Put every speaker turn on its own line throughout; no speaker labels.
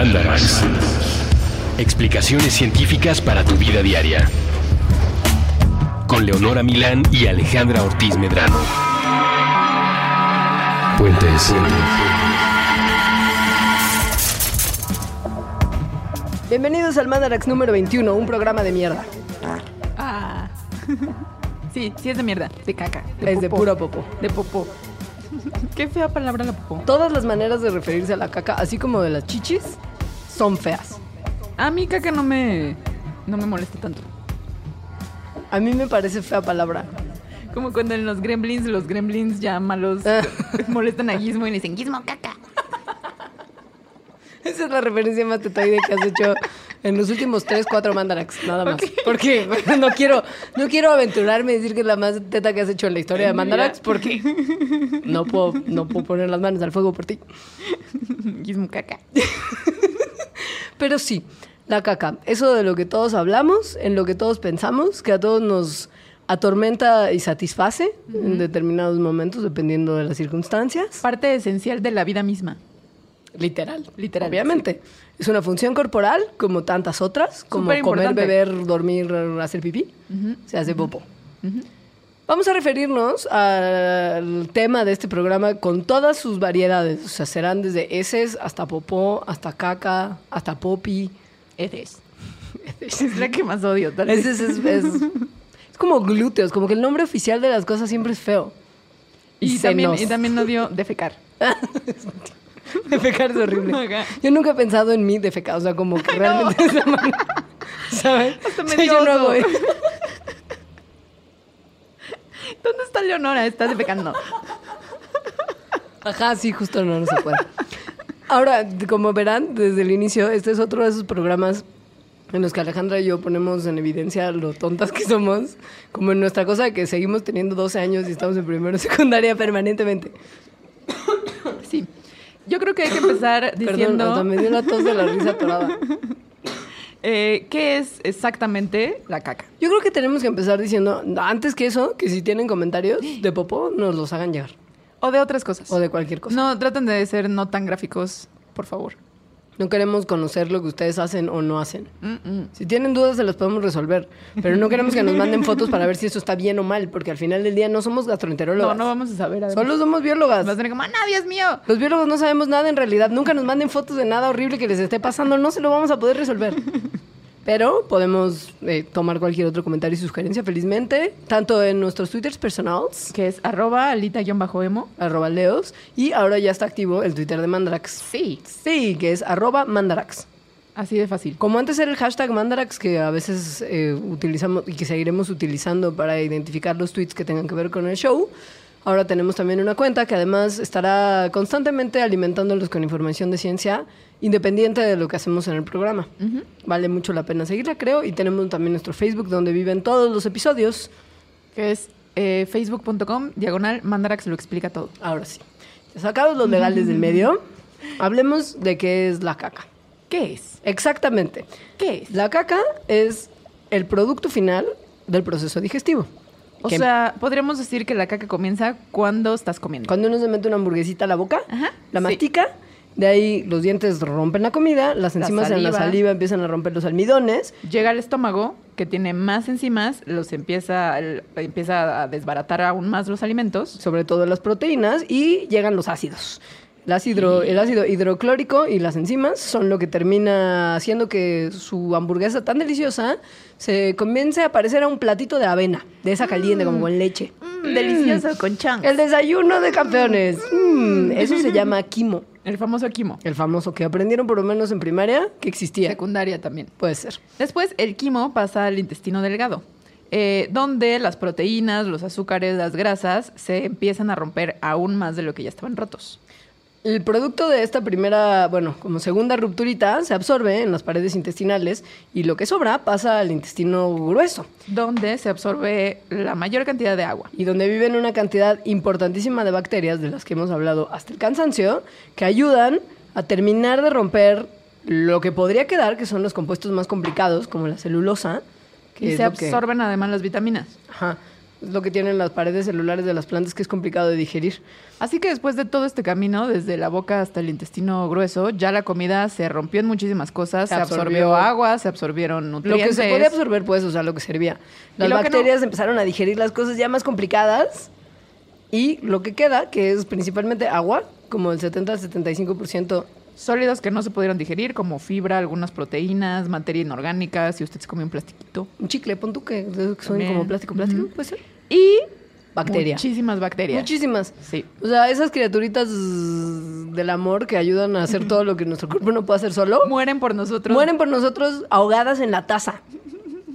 Mandarax. Explicaciones científicas para tu vida diaria. Con Leonora Milán y Alejandra Ortiz Medrano. Puentes.
Bienvenidos al Mandarax número 21, un programa de mierda.
Ah. Sí, sí es de mierda, de caca.
es de puro popó.
De popó. Qué fea palabra la popó.
Todas las maneras de referirse a la caca, así como de las chichis, son feas.
A mí caca no me, no me molesta tanto.
A mí me parece fea palabra.
Como cuando en los gremlins, los gremlins ya malos
Ah.
molestan a Gizmo y le dicen Gizmo caca.
Esa es la referencia más tetoide que has hecho en los últimos 3, 4 mandarax, nada más. Porque no quiero, no quiero aventurarme y decir que es la más teta que has hecho en la historia de mandarax, porque no puedo, no puedo poner las manos al fuego por ti.
Gizmo caca.
Pero sí, la caca. Eso de lo que todos hablamos, en lo que todos pensamos, que a todos nos atormenta y satisface en determinados momentos, dependiendo de las circunstancias.
Parte esencial de la vida misma.
Literal.
Literal,
Obviamente. Es una función corporal, como tantas otras, como comer, beber, dormir, hacer pipí. Se hace popo. Vamos a referirnos al tema de este programa con todas sus variedades. O sea, serán desde heces hasta popó, hasta caca, hasta popi.
Edes. Es la que más odio. Tal vez.
Es, es, es, como glúteos, como que el nombre oficial de las cosas siempre es feo.
y, también, y también odio defecar.
Defecar es horrible. Yo nunca he pensado en mí defecar, o sea, como que realmente es la manera. ¿Sabes?
Hasta me
O sea,
dio
yo no hago.
¿Dónde está Leonora? Está defecando.
Ajá, sí, justo no, no se puede. Ahora, como verán, desde el inicio, este es otro de esos programas en los que Alejandra y yo ponemos en evidencia lo tontas que somos, como en nuestra cosa de que seguimos teniendo 12 años y estamos en primero secundaria permanentemente.
Sí. Yo creo que hay que empezar
Perdón,
diciendo
hasta me dio la tos de la risa atorada.
Eh, qué es exactamente la caca.
Yo creo que tenemos que empezar diciendo, antes que eso, que si tienen comentarios de popó, nos los hagan llegar.
O de otras cosas.
O de cualquier cosa.
No, traten de ser no tan gráficos, por favor.
No queremos conocer lo que ustedes hacen o no hacen.
Mm, mm.
Si tienen dudas, se las podemos resolver. Pero no queremos que nos manden fotos para ver si esto está bien o mal, porque al final del día no somos
No,
gastroenterólogas.
no vamos a saber. además.
Solo somos biólogas.
Vas a tener como, ¡ah, no, Dios mío!
Los biólogos no sabemos nada en realidad. Nunca nos manden fotos de nada horrible que les esté pasando. No se lo vamos a poder resolver. Pero podemos eh, tomar cualquier otro comentario y sugerencia felizmente, tanto en nuestros twitters personales,
Que es arroba alita-emo.
arroba leos, y ahora ya está activo el twitter de Mandarax.
Sí.
Sí, que es arroba Mandarax.
Así de fácil.
Como antes era el hashtag Mandarax que a veces eh, utilizamos y que seguiremos utilizando para identificar los tweets que tengan que ver con el show, ahora tenemos también una cuenta que además estará constantemente alimentándolos con información de ciencia independiente de lo que hacemos en el programa. Vale mucho la pena seguirla, creo, y tenemos también nuestro Facebook donde viven todos los episodios.
Que es eh, facebook.com, diagonal, Mandarax lo explica todo.
Ahora sí, sacados los legales del medio, hablemos de qué es la caca.
¿Qué es?
Exactamente.
¿Qué es?
La caca es el producto final del proceso digestivo.
O
Que
sea, podríamos decir que la caca comienza cuando estás comiendo.
cuando uno se mete una hamburguesita a la boca,
Ajá,
la
sí.
De ahí los dientes rompen la comida, las
La
enzimas en la
saliva.
empiezan a romper los almidones,
Llega al estómago, que tiene más enzimas, los empieza, el- empieza a desbaratar aún más los alimentos.
sobre todo las proteínas, y llegan los ácidos. El ácido, el ácido hidroclórico y las enzimas son lo que termina haciendo que su hamburguesa tan deliciosa se comience a parecer a un platito de avena, de esa caliente, como con leche.
Mm, delicioso, con chunks.
El desayuno de campeones. Mm, eso se llama quimo.
El famoso quimo.
El famoso que aprendieron por lo menos en primaria que existía.
Secundaria también.
Puede ser.
Después, el quimo pasa al intestino delgado, eh, donde las proteínas, los azúcares, las grasas se empiezan a romper aún más de lo que ya estaban rotos.
El producto de esta primera, bueno, como segunda rupturita, se absorbe en las paredes intestinales y lo que sobra pasa al intestino grueso
Donde se absorbe la mayor cantidad de agua.
y donde viven una cantidad importantísima de bacterias de las que hemos hablado hasta el cansancio que ayudan a terminar de romper lo que podría quedar, que son los compuestos más complicados, como la celulosa. Que
Y se
que-
absorben además las vitaminas.
Ajá. Es lo que tienen las paredes celulares de las plantas que es complicado de digerir.
Así que después de todo este camino, desde la boca hasta el intestino grueso, ya la comida se rompió en muchísimas cosas.
Se
Se,
absorbió.
absorbió agua, se absorbieron
Lo
nutrientes.
que se podía absorber, pues, o sea, lo que servía. Las
lo que no.
bacterias empezaron a digerir las cosas ya más complicadas y lo que queda, que es principalmente agua, como el 70 al 75%.
Sólidos que no se pudieron digerir, como fibra, algunas proteínas, materia inorgánica, si usted se comió un plastiquito.
Un chicle, pon tú que, son como plástico, plástico, puede ser.
Y
Bacteria.
muchísimas bacterias.
Muchísimas.
Sí.
O sea, esas criaturitas del amor que ayudan a hacer todo lo que nuestro cuerpo no puede hacer solo,
Mueren por nosotros.
mueren por nosotros ahogadas en la taza,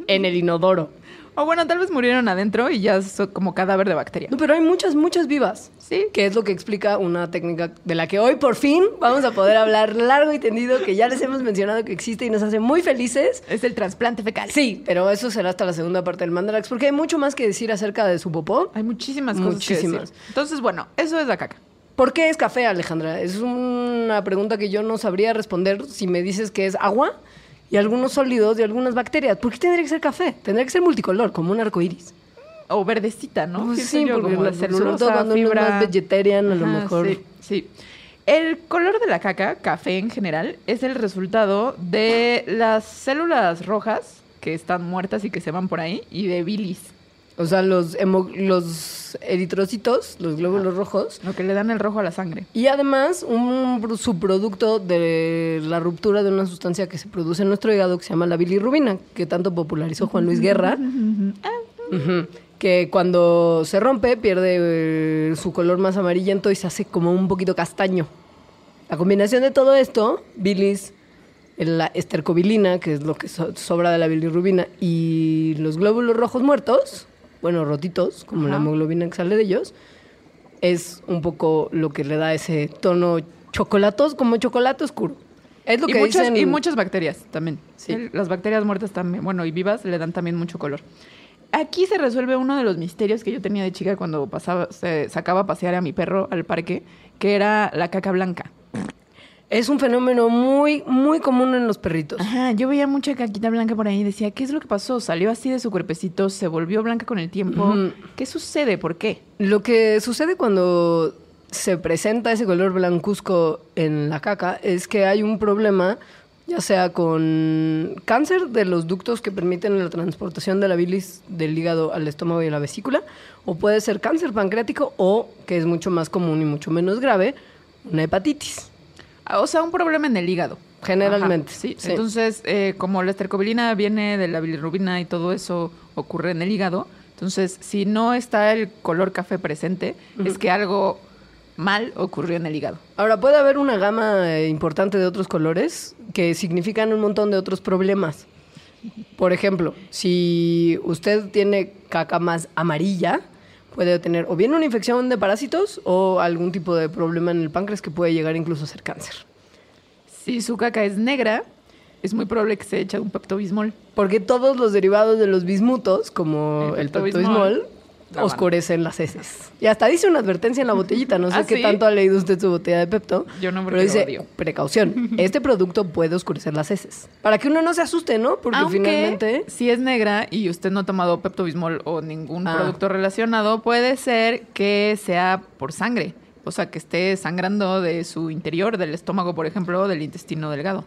en el inodoro.
O bueno, tal vez murieron adentro y ya son como cadáver de bacteria.
No, pero hay muchas, muchas vivas.
Sí.
Que es lo que explica una técnica de la que hoy por fin vamos a poder hablar largo y tendido, que ya les hemos mencionado que existe y nos hace muy felices.
Es el trasplante fecal.
Sí, pero eso será hasta la segunda parte del Mandarax, porque hay mucho más que decir acerca de su popó.
Hay muchísimas cosas que
Muchísimas.
decir. Entonces, bueno, eso es la caca.
¿Por qué es café, Alejandra? Es una pregunta que yo no sabría responder si me dices que es agua y algunos sólidos y algunas bacterias. ¿Por qué tendría que ser café? Tendría que ser multicolor, como un arco iris.
O verdecita, ¿no?
Pues sí,
yo,
porque
como
la-
de
sobre
celulosa,
todo cuando uno es
fibra.
más vegetarian, a lo mejor.
Sí, sí. El color de la caca, café en general, es el resultado de las células rojas que están muertas y que se van por ahí y de bilis,
O sea, los, hemo- los eritrocitos, los glóbulos rojos.
lo que le dan el rojo a la sangre.
Y además, un pro- subproducto de la ruptura de una sustancia que se produce en nuestro hígado que se llama la bilirrubina, que tanto popularizó Juan Luis Guerra. Ujú. Que cuando se rompe pierde eh, su color más amarillento y se hace como un poquito castaño. La combinación de todo esto, bilis, la estercobilina, que es lo que so- sobra de la bilirrubina, y los glóbulos rojos muertos, bueno, rotitos, como la hemoglobina que sale de ellos, es un poco lo que le da ese tono chocolatos, como chocolate oscuro. Es lo
y,
que
muchas,
dicen...
y muchas bacterias también.
Sí.
El- Las bacterias muertas también, bueno, y vivas le dan también mucho color. Aquí se resuelve uno de los misterios que yo tenía de chica cuando pasaba, se sacaba a pasear a mi perro al parque, que era la caca blanca.
Es un fenómeno muy, muy común en los perritos.
Ajá, yo veía mucha caquita blanca por ahí y decía, ¿qué es lo que pasó? Salió así de su cuerpecito, se volvió blanca con el tiempo. ¿Qué sucede? ¿Por qué?
Lo que sucede cuando se presenta ese color blancuzco en la caca es que hay un problema, ya sea con cáncer de los ductos que permiten la transportación de la bilis del hígado al estómago y a la vesícula, o puede ser cáncer pancreático o, que es mucho más común y mucho menos grave, una hepatitis.
Ah, O sea, un problema en el hígado.
Generalmente,
Ajá, sí.
sí.
Entonces, eh, como la estercobilina viene de la bilirrubina y todo eso ocurre en el hígado, entonces, si no está el color café presente, es que algo mal ocurrió en el hígado.
Ahora, puede haber una gama eh, importante de otros colores que significan un montón de otros problemas. Por ejemplo, si usted tiene caca más amarilla, puede tener o bien una infección de parásitos o algún tipo de problema en el páncreas que puede llegar incluso a ser cáncer.
Si su caca es negra, es muy probable que se eche un peptobismol.
Porque todos los derivados de los bismutos, como
El
el
peptobismol,
peptobismol,
la
oscurecen las heces. Y hasta dice una advertencia en la botellita. No sé
¿Ah,
qué
sí?
tanto ha leído usted su botella de Pepto.
Yo no, porque
Pero dice,
odio.
precaución, este producto puede oscurecer las heces. Para que uno no se asuste, ¿no? Porque
Aunque,
finalmente...
si es negra y usted no ha tomado peptobismol o ningún
Ah.
producto relacionado, puede ser que sea por sangre. O sea, que esté sangrando de su interior, del estómago, por ejemplo, o del intestino delgado.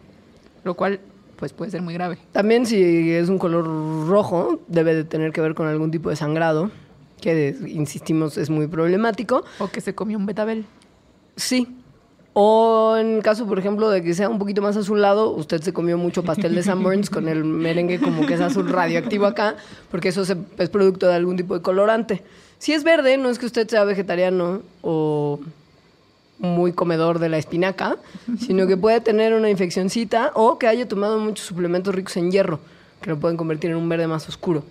Lo cual, pues, puede ser muy grave.
También si es un color rojo, debe de tener que ver con algún tipo de sangrado, que insistimos es muy problemático.
O que se comió un betabel.
Sí. O en caso, por ejemplo, de que sea un poquito más azulado, usted se comió mucho pastel de Sanborns con el merengue como que es azul radioactivo acá, porque eso es producto de algún tipo de colorante. Si es verde, no es que usted sea vegetariano o muy comedor de la espinaca, sino que puede tener una infeccioncita o que haya tomado muchos suplementos ricos en hierro, que lo pueden convertir en un verde más oscuro.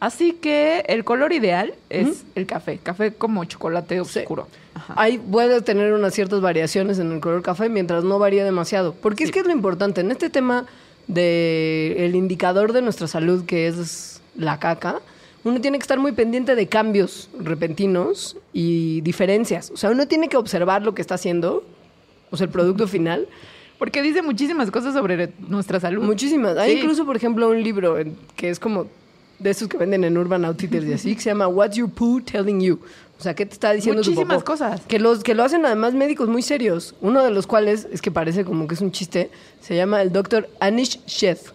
Así que el color ideal es el café. Café como chocolate
Sí.
oscuro. Ajá.
Hay, puede tener unas ciertas variaciones en el color café mientras no varíe demasiado. Porque es
Sí.
que es lo importante. En este tema del el indicador de nuestra salud, que es la caca, uno tiene que estar muy pendiente de cambios repentinos y diferencias. O sea, uno tiene que observar lo que está haciendo, o sea, el producto final.
Porque dice muchísimas cosas sobre nuestra salud.
Muchísimas. Hay
Sí.
incluso, por ejemplo, un libro que es como de esos que venden en Urban Outfitters y así, que se llama What's Your Poo Telling You. O sea, ¿qué te está diciendo tu
Muchísimas
popó?
cosas.
Que, los, que lo hacen además médicos muy serios. Uno de los cuales, es que parece como que es un chiste, se llama el doctor Anish Sheth.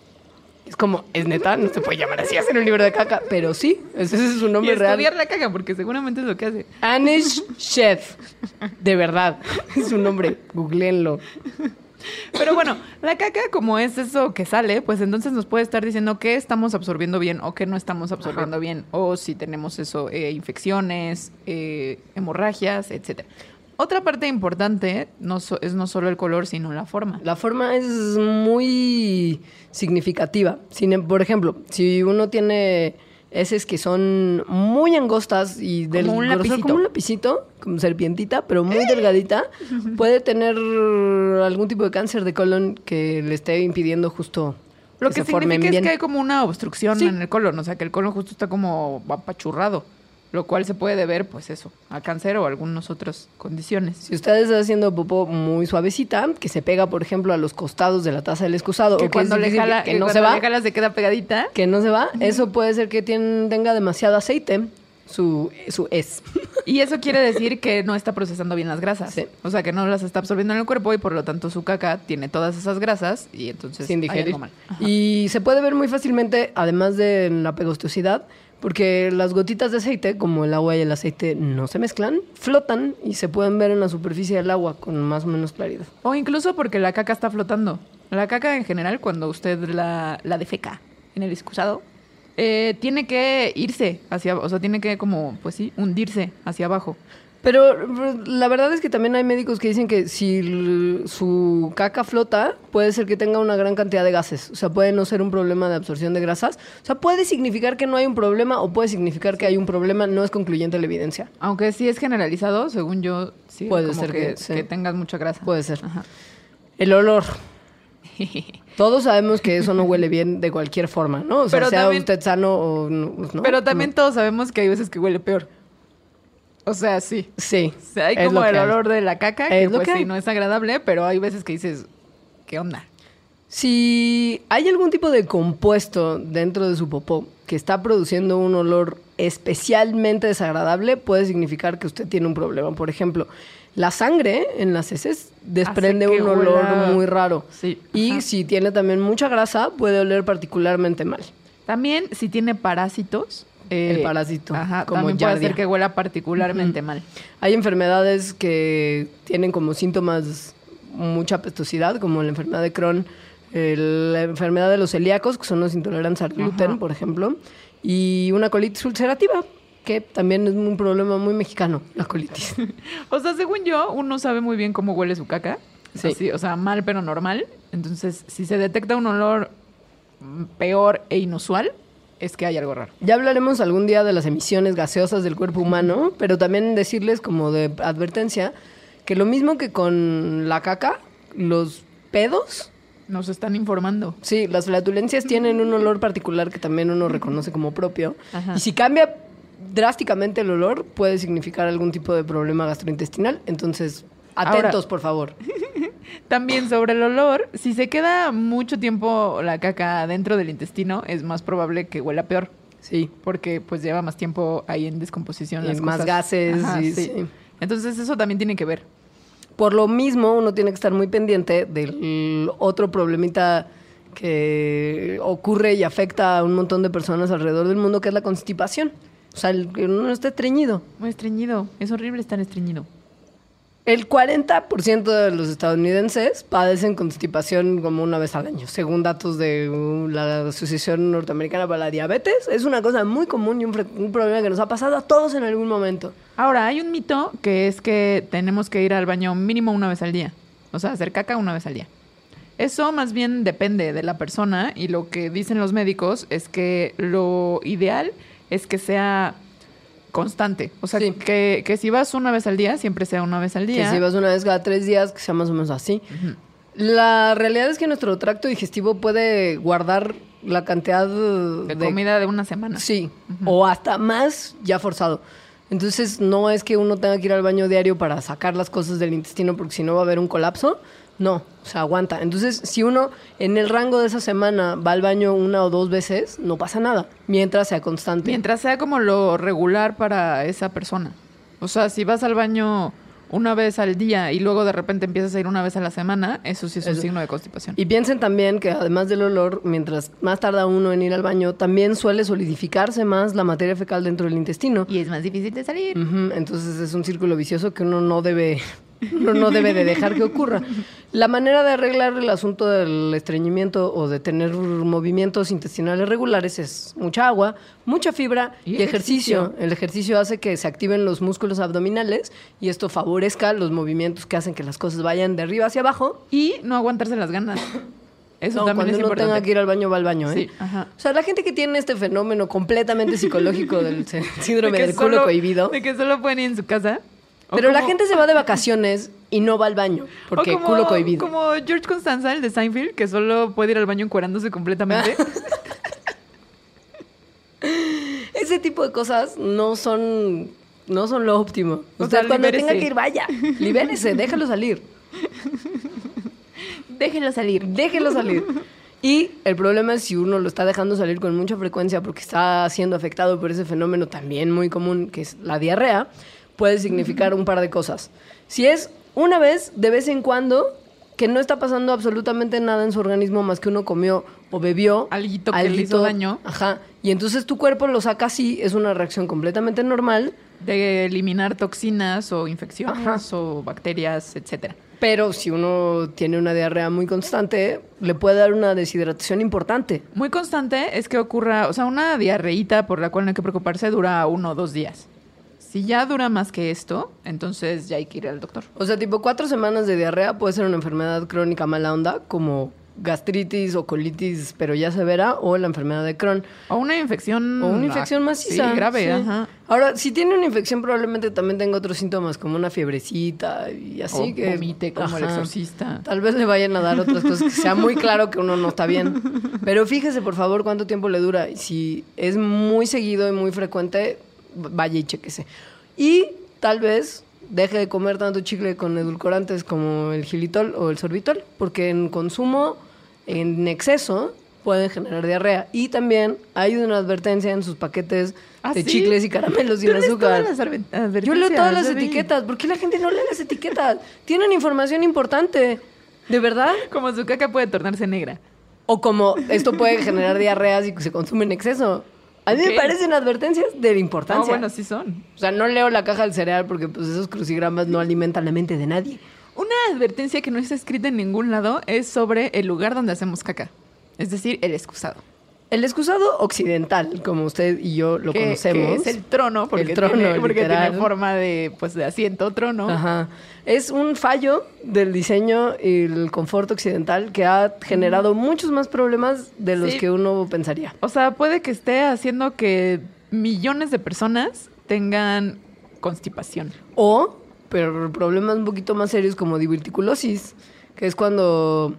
Es como, es neta, no se puede llamar así, hacer un libro de caca, pero sí, ese es su
Y
nombre real.
estudiar la caca, porque seguramente es lo que hace.
Anish Sheth. De verdad, es su nombre, googleenlo.
Pero bueno, la caca, como es eso que sale, pues entonces nos puede estar diciendo qué estamos absorbiendo bien o qué no estamos absorbiendo bien. O si tenemos eso, eh, infecciones, eh, hemorragias, etcétera. Otra parte importante no so- es no solo el color, sino la forma.
La forma es muy significativa. Sin em- por ejemplo, si uno tiene heces que son muy angostas y del
Como un
grosor
lapicito.
como un lapicito, como serpientita, pero muy delgadita, puede tener algún tipo de cáncer de colon que le esté impidiendo justo
Lo
que
que
se
significa es
bien.
que hay como una obstrucción
Sí.
en el colon, o sea, que el colon justo está como apachurrado, lo cual se puede deber, pues eso, a cáncer o a algunas otras condiciones.
Si usted está haciendo popó muy suavecita, que se pega, por ejemplo, a los costados de la taza del excusado,
Que
o que,
cuando
es
le jala,
que,
que
no
cuando
se va,
le jala se queda pegadita.
que no se va, eso puede ser que tenga demasiado aceite, su, su es.
Y eso quiere decir que no está procesando bien las grasas.
Sí.
O sea, que no las está absorbiendo en el cuerpo y por lo tanto su caca tiene todas esas grasas y entonces
sin digerir. Y se puede ver muy fácilmente, además de la pegostosidad, porque las gotitas de aceite, como el agua y el aceite no se mezclan, flotan y se pueden ver en la superficie del agua con más o menos claridad.
O incluso porque la caca está flotando. La caca en general, cuando usted la, la defeca en el excusado, eh, tiene que irse hacia, o sea, tiene que como, pues sí, hundirse hacia abajo.
Pero la verdad es que también hay médicos que dicen que si su caca flota, puede ser que tenga una gran cantidad de gases. O sea, puede no ser un problema de absorción de grasas. O sea, puede significar que no hay un problema o puede significar que hay un problema. No es concluyente la evidencia.
Aunque sí es generalizado, según yo, sí,
Puede
como
ser
que,
que sí.
que tengas mucha grasa.
Puede ser.
Ajá.
El olor. Todos sabemos que eso no huele bien de cualquier forma, ¿no? O sea,
Pero
sea
también-
usted sano o no.
Pero también todos sabemos que hay veces que huele peor. O sea, sí.
Sí.
O sea, hay como el
hay.
olor de la caca, que
Es
pues
que
sí, no es agradable, pero hay veces que dices, ¿qué onda?
Si hay algún tipo de compuesto dentro de su popó que está produciendo un olor especialmente desagradable, puede significar que usted tiene un problema. Por ejemplo, la sangre en las heces desprende un olor
huela-
muy raro.
Sí,
Y
ajá.
si tiene también mucha grasa, puede oler particularmente mal.
También si tiene parásitos. eh,
El parásito,
Ajá,
como
también puede ser que huela particularmente mal.
Hay enfermedades que tienen como síntomas mucha pestosidad, como la enfermedad de Crohn, la enfermedad de los celíacos, que son los intolerantes al gluten, por ejemplo, y una colitis ulcerativa, que también es un problema muy mexicano, la colitis.
O sea, según yo, uno sabe muy bien cómo huele su caca.
Sí.
Así, o sea, mal pero normal. Entonces, si se detecta un olor peor e inusual, es que hay algo raro.
Ya hablaremos algún día de las emisiones gaseosas del cuerpo humano, pero también decirles como de advertencia que lo mismo que con la caca, los pedos
Nos están informando.
Sí, las flatulencias tienen un olor particular que también uno reconoce como propio.
Ajá.
Y si cambia drásticamente el olor, puede significar algún tipo de problema gastrointestinal. Entonces, atentos,
Ahora-
por favor.
También sobre el olor, si se queda mucho tiempo la caca dentro del intestino, es más probable que huela peor.
Sí.
Porque pues lleva más tiempo ahí en descomposición.
Y
las
más
cosas.
gases, y- sí.
Entonces eso también tiene que ver.
Por lo mismo, uno tiene que estar muy pendiente del otro problemita que ocurre y afecta a un montón de personas alrededor del mundo, que es la constipación. O sea, el que uno esté estreñido.
Muy estreñido. Es horrible estar estreñido.
El 40% de los estadounidenses padecen constipación como una vez al año, según datos de uh, la Asociación Norteamericana para la Diabetes. Es una cosa muy común y un, problema que nos ha pasado a todos en algún momento.
Ahora, hay un mito que es que tenemos que ir al baño mínimo una vez al día. O sea, hacer caca una vez al día. Eso más bien depende de la persona y lo que dicen los médicos es que lo ideal es que sea constante. O sea,
Sí.
que, que si vas una vez al día, siempre sea una vez al día.
Que si vas una vez cada tres días, que sea más o menos así. La realidad es que nuestro tracto digestivo puede guardar la cantidad
de, comida de una semana.
Sí, o hasta más ya forzado. Entonces no es que uno tenga que ir al baño diario para sacar las cosas del intestino porque si no va a haber un colapso. No, o sea, aguanta. Entonces, si uno en el rango de esa semana va al baño una o dos veces, no pasa nada, mientras sea constante.
Mientras sea como lo regular para esa persona. O sea, si vas al baño una vez al día y luego de repente empiezas a ir una vez a la semana, eso sí es un
Eso.
signo de constipación.
Y piensen también que además del olor, mientras más tarda uno en ir al baño, también suele solidificarse más la materia fecal dentro del intestino.
Y es más difícil de salir.
Entonces es un círculo vicioso que uno no debe, uno no debe de dejar que ocurra. La manera de arreglar el asunto del estreñimiento o de tener movimientos intestinales regulares es mucha agua, mucha fibra y,
Y
ejercicio.
ejercicio.
El ejercicio hace que se activen los músculos abdominales y esto favorezca los movimientos que hacen que las cosas vayan de arriba hacia abajo.
Y no aguantarse las ganas. Eso
No,
también
cuando
es
uno
importante.
tenga que ir al baño, va al baño, ¿eh?
Sí, ajá.
O sea, la gente que tiene este fenómeno completamente psicológico del sí- síndrome
De
del culo
solo-
cohibido.
De que solo pueden ir en su casa.
Pero la gente se va de vacaciones y no va al baño porque
como,
culo cohibido.
Como George Constanza, el de Seinfeld, que solo puede ir al baño encuerándose completamente.
Ese tipo de cosas no son no son lo óptimo.
O sea,
cuando
libérese.
tenga que ir, vaya. Libérese, déjalo salir.
Déjelo salir.
Déjelo salir. Y el problema es si uno lo está dejando salir con mucha frecuencia porque está siendo afectado por ese fenómeno también muy común que es la diarrea, puede significar un par de cosas. Si es una vez, de vez en cuando, que no está pasando absolutamente nada en su organismo más que uno comió o bebió.
Alguito que le hizo daño.
Ajá. Y entonces tu cuerpo lo saca así, es una reacción completamente normal.
De eliminar toxinas o infecciones
Ajá.
o bacterias, etcétera.
Pero si uno tiene una diarrea muy constante, le puede dar una deshidratación importante.
Muy constante es que ocurra, o sea, una diarreíta por la cual no hay que preocuparse dura uno o dos días. Si ya dura más que esto, entonces ya hay que ir al doctor.
O sea, tipo cuatro semanas de diarrea puede ser una enfermedad crónica mala onda, como gastritis o colitis, pero ya severa, o la enfermedad de Crohn.
O una infección.
O una infección
ah,
maciza.
Sí, grave,
sí.
ajá.
Ahora, si tiene una infección, probablemente también tenga otros síntomas, como una fiebrecita y así
o
que...
vomite como el exorcista.
Tal vez le vayan a dar otras cosas que sea muy claro que uno no está bien. Pero fíjese, por favor, cuánto tiempo le dura. Si es muy seguido y muy frecuente, vaya y chequese. Y tal vez deje de comer tanto chicle con edulcorantes como el gilitol o el sorbitol, porque en consumo en exceso pueden generar diarrea. Y también hay una advertencia en sus paquetes
¿Ah,
de
sí?
chicles y caramelos sin
¿Tú lees
azúcar. Yo leo todas las etiquetas. ¿Por qué la gente no lee las etiquetas? Tienen información importante. ¿De verdad?
Como su caca puede tornarse negra.
O como esto puede generar diarreas y que se consume en exceso. A mí me parecen advertencias de
No,
importancia.
bueno, sí son.
O sea, no leo la caja del cereal porque pues, esos crucigramas no alimentan la mente de nadie.
Una advertencia que no está escrita en ningún lado es sobre el lugar donde hacemos caca. Es decir, el excusado.
El excusado occidental, como usted y yo lo
que,
conocemos.
que es el trono, porque,
El trono,
tiene, porque tiene forma de, pues, de asiento trono.
Ajá. Es un fallo del diseño y el confort occidental que ha generado muchos más problemas de los
Sí.
que uno pensaría.
O sea, puede que esté haciendo que millones de personas tengan constipación.
O, pero problemas un poquito más serios como diverticulosis, que es cuando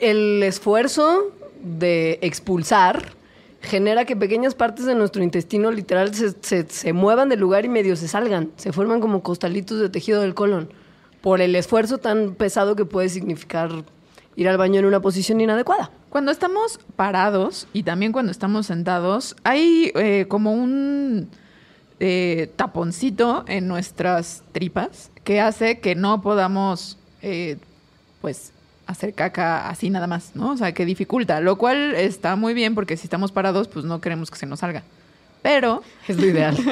el esfuerzo de expulsar genera que pequeñas partes de nuestro intestino literal se, se- se muevan del lugar y medio se salgan, se forman como costalitos de tejido del colon, por el esfuerzo tan pesado que puede significar ir al baño en una posición inadecuada.
Cuando estamos parados y también cuando estamos sentados, hay eh, como un eh, taponcito en nuestras tripas que hace que no podamos, eh, pues, hacer caca así nada más, ¿no? O sea, que dificulta, lo cual está muy bien porque si estamos parados, pues no queremos que se nos salga. Pero
Es lo ideal.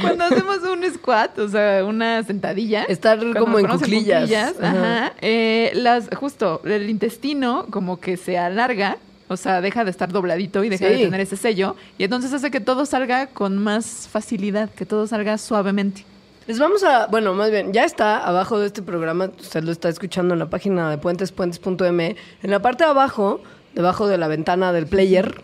cuando hacemos un squat, o sea, una sentadilla.
Estar como en
ponemos
cuclillas.
ajá,
Ajá.
eh, las, justo, el intestino como que se alarga, o sea, deja de estar dobladito y deja de tener ese sello, y entonces hace que todo salga con más facilidad, que todo salga suavemente.
Les vamos a, bueno, más bien, ya está abajo de este programa, usted lo está escuchando en la página de puentespuentes.me. En la parte de abajo, debajo de la ventana del player,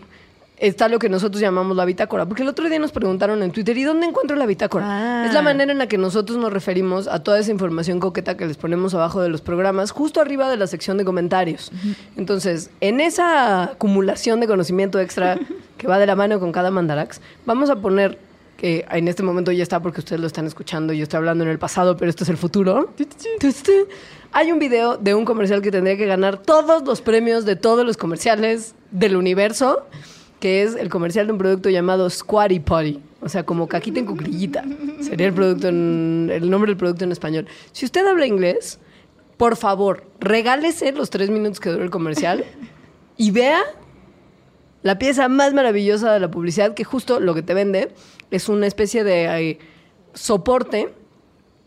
está lo que nosotros llamamos la bitácora. Porque el otro día nos preguntaron en Twitter, ¿y dónde encuentro la bitácora?
Ah.
Es la manera en la que nosotros nos referimos a toda esa información coqueta que les ponemos abajo de los programas, justo arriba de la sección de comentarios. Entonces, en esa acumulación de conocimiento extra que va de la mano con cada mandarax, vamos a poner que en este momento ya está porque ustedes lo están escuchando, yo estoy hablando en el pasado, pero esto es el futuro. Hay un video de un comercial que tendría que ganar todos los premios de todos los comerciales del universo, que es el comercial de un producto llamado Squatty Potty. O sea, como caquita en cuclillita. Sería el producto en- el nombre del producto en español. Si usted habla inglés, por favor, regálese los tres minutos que dura el comercial y vea la pieza más maravillosa de la publicidad, que justo lo que te vende es una especie de eh, soporte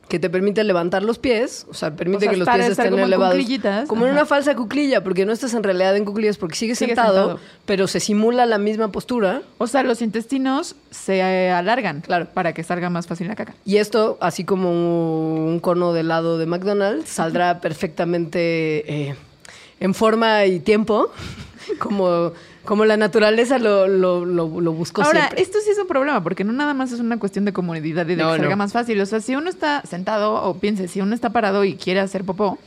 que te permite levantar los pies, o sea, permite
O sea,
que los pies estén
como
elevados. Como en una falsa cuclilla, porque no estás en realidad en cuclillas porque sigues sentado. pero se simula la misma postura.
O sea, los intestinos se eh, alargan
Claro.
para que salga más fácil la caca.
Y esto, así como un cono de helado de McDonald's, saldrá perfectamente eh, en forma y tiempo, como, como la naturaleza lo, lo, lo- lo buscó
Ahora,
siempre.
esto sí es un problema, porque no nada más es una cuestión de comodidad y de
No,
que salga
no.
más fácil. O sea, si uno está sentado, o piense, si uno está parado y quiere hacer popó,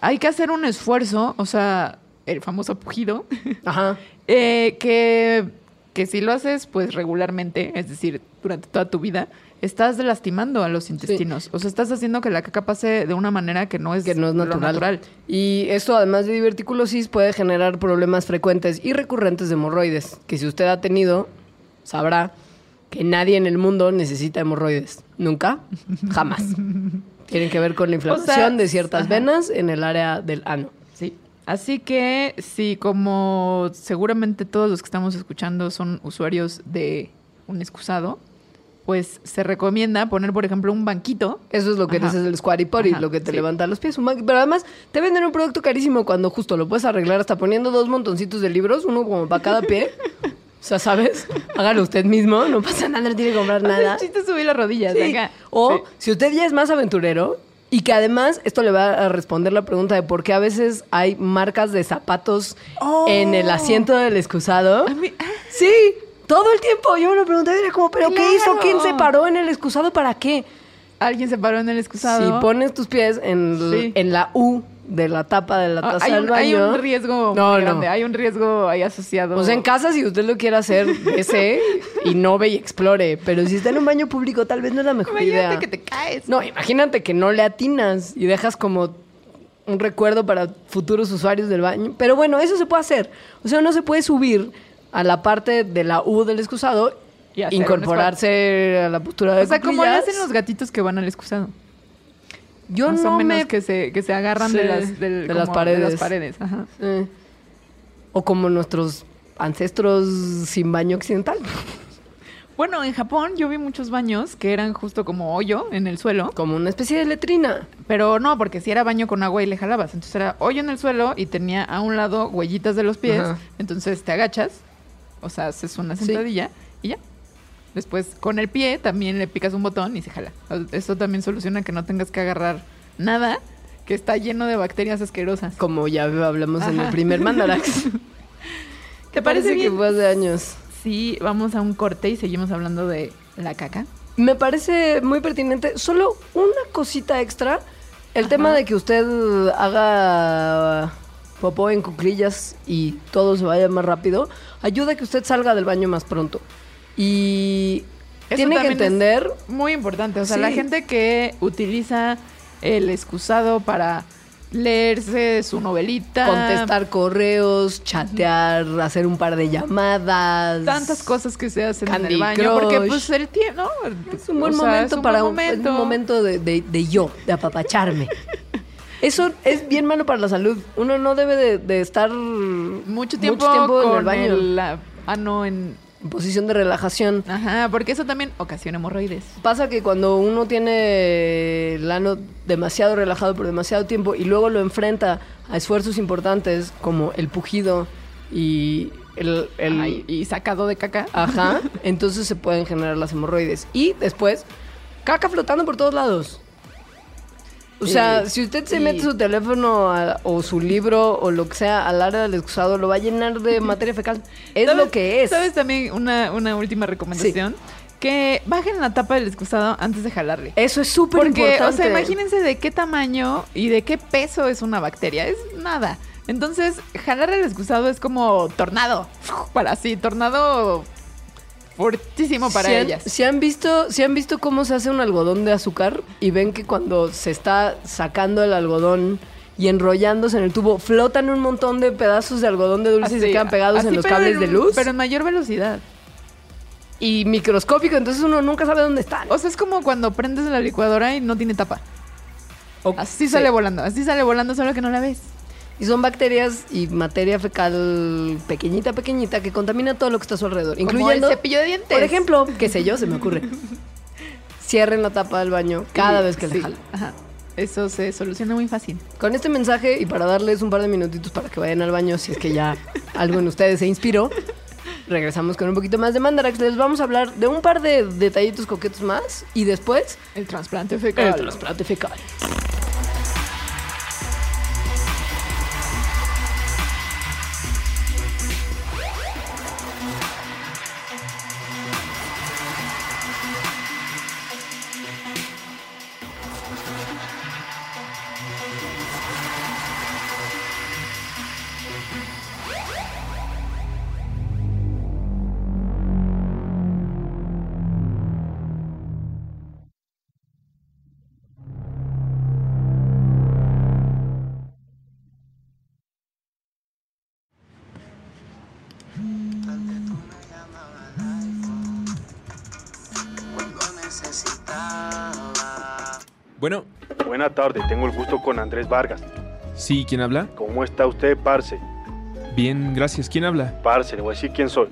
hay que hacer un esfuerzo, o sea, el famoso pujido,
Ajá.
eh, que, que si lo haces, pues regularmente, es decir, durante toda tu vida, estás lastimando a los intestinos. O sea, estás haciendo que la caca pase de una manera que no es,
que no es natural. Y esto, además de diverticulosis, puede generar problemas frecuentes y recurrentes de hemorroides, que si usted ha tenido, sabrá que nadie en el mundo necesita hemorroides. Nunca, jamás. Tienen que ver con la inflamación
sea,
de ciertas
ajá.
venas en el área del ano.
Sí. Así que si como seguramente todos los que estamos escuchando son usuarios de un excusado, pues se recomienda poner, por ejemplo, un banquito.
Eso es lo que
Ajá.
es el squatty potty, lo que te
sí.
levanta los pies. un Pero además te venden un producto carísimo cuando justo lo puedes arreglar hasta poniendo dos montoncitos de libros, uno como para cada pie. O sea, ¿sabes? Hágalo usted mismo, no pasa nada, no tiene que comprar nada.
El chiste es subir las rodillas
Sí.
acá.
O
Sí.
si usted ya es más aventurero y que además esto le va a responder la pregunta de por qué a veces hay marcas de zapatos
Oh.
en el asiento del excusado.
Mí- ah,
Sí, todo el tiempo. Yo me lo pregunté, era como, ¿pero qué hizo?
Claro.
¿Quién se paró en el excusado para qué?
Alguien se paró en el excusado.
Si pones tus pies en,
Sí.
en la U de la tapa de la
Ah,
taza
hay,
del
un, hay
baño.
un riesgo
No,
muy
no.
grande. Hay un riesgo ahí asociado.
O sea, en casa, si usted lo quiere hacer, ese innove y explore. Pero si está en un baño público, tal vez no es la mejor
Imagínate
idea.
que te caes.
No, imagínate que no le atinas y dejas como un recuerdo para futuros usuarios del baño. Pero bueno, eso se puede hacer. O sea, uno se puede subir a la parte de la U del excusado,
Y
incorporarse a la postura de
O sea, como le hacen los gatitos que van al excusado.
Yo
Más
no
o menos
me...
que se, que se agarran
Sí,
de, las, del-
de las
como
paredes.
De las paredes. Ajá.
Eh. O como nuestros ancestros sin baño occidental.
Bueno, en Japón yo vi muchos baños que eran justo como hoyo en el suelo.
Como una especie de letrina.
Pero no, porque si era baño con agua y le jalabas. Entonces era hoyo en el suelo y tenía a un lado huellitas de los pies.
Ajá.
Entonces te agachas, o sea, haces una
Sí.
sentadilla y ya. Después con el pie también le picas un botón y se jala. Eso también soluciona que no tengas que agarrar nada que está lleno de bacterias asquerosas.
Como ya hablamos en el primer Mandarax.
¿Te parece
que
bien?
fue hace años.
Sí, vamos a un corte y seguimos hablando de la caca.
Me parece muy pertinente. Solo una cosita extra. El tema de que usted haga popó en cuclillas y todo se vaya más rápido, ayuda a que usted salga del baño más pronto. Y
Eso
tiene que entender...
Muy importante. O sea,
Sí.
la gente que utiliza el excusado para leerse su novelita.
Contestar correos, chatear, hacer un par de llamadas.
Tantas cosas que se hacen en el baño. Porque
Crush.
pues el tiempo, ¿no?
Es un buen
O sea,
momento
un
para
buen
un, es un momento de, de- de yo, de apapacharme. Eso es bien malo para la salud. Uno no debe de, de estar
Mucho tiempo,
tiempo en el baño.
el ah, ano en...
en posición de relajación.
Ajá, porque eso también ocasiona hemorroides.
Pasa que cuando uno tiene el ano demasiado relajado por demasiado tiempo y luego lo enfrenta a esfuerzos importantes como el pujido y el...
y sacado de caca.
Ajá, entonces se pueden generar las hemorroides. Y después, caca flotando por todos lados. O sea,
Eh,
si usted se mete su teléfono a- o su libro o lo que sea al área del excusado, lo va a llenar de materia fecal. Es
¿Sabes-
lo que es.
¿Sabes también una, una última recomendación? Que bajen la tapa del excusado antes de jalarle.
Eso es súper
Porque,
importante.
o sea, imagínense de qué tamaño y de qué peso es una bacteria. Es nada. Entonces, jalar el excusado es como tornado. Para así, tornado fortísimo para
¿Sí han,
ellas.
sí han visto, sí han visto cómo se hace un algodón de azúcar y ven que cuando se está sacando el algodón y enrollándose en el tubo, flotan un montón de pedazos de algodón de dulce y se
Así,
quedan pegados
así,
en los cables
en
de luz.
Pero en mayor velocidad.
Y microscópico, entonces uno nunca sabe dónde están.
O sea, es como cuando prendes la licuadora y no tiene tapa. Así
sí.
sale volando, así sale volando, solo que no la ves.
Y son bacterias y materia fecal pequeñita, pequeñita, que contamina todo lo que está a su alrededor.
Como
Incluyendo,
el cepillo de dientes.
por ejemplo, qué sé yo, se me ocurre. Cierren la tapa del baño cada
Sí,
vez que le
sí,
jalan.
Ajá. Eso se soluciona muy fácil.
Con este mensaje y para darles un par de minutitos para que vayan al baño si es que ya algo en ustedes se inspiró, regresamos con un poquito más de Mandarax. Les vamos a hablar de un par de detallitos coquetos más y después
El trasplante
el
fecal.
trasplante fecal.
Buena tarde, tengo el gusto con Andrés Vargas.
sí, ¿quién habla?
¿Cómo está usted, Parce?
Bien, gracias. ¿Quién habla?
Parce, le voy a decir quién soy.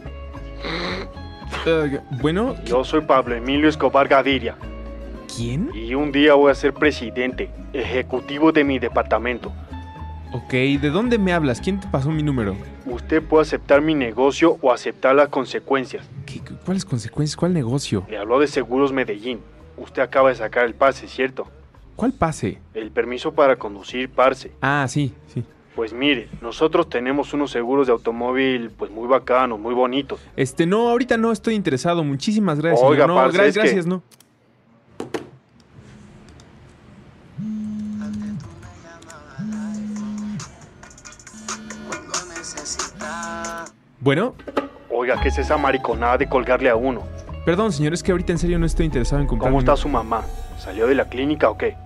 Eh, bueno,
Yo soy Pablo Emilio Escobar Gaviria
¿quién?
y un día voy a ser presidente, ejecutivo de mi departamento.
Ok, ¿de dónde me hablas? ¿Quién te pasó mi número?
Usted puede aceptar mi negocio o aceptar las consecuencias.
¿Qué- ¿Cuáles consecuencias? ¿Cuál negocio?
Le habló de Seguros Medellín. Usted acaba de sacar el pase, ¿cierto?
¿Cuál pase?
El permiso para conducir, Parce.
Ah, sí, sí.
Pues mire, nosotros tenemos unos seguros de automóvil pues muy bacanos, muy bonitos.
Este, no, ahorita no estoy interesado. Muchísimas gracias.
Oiga,
no,
parce,
gra-
es que-
gracias, no. Bueno,
Oiga, ¿qué es esa mariconada de colgarle a uno?
perdón, señor, es que ahorita en serio no estoy interesado en comprar.
¿Cómo está su mamá? ¿Salió de la clínica o qué?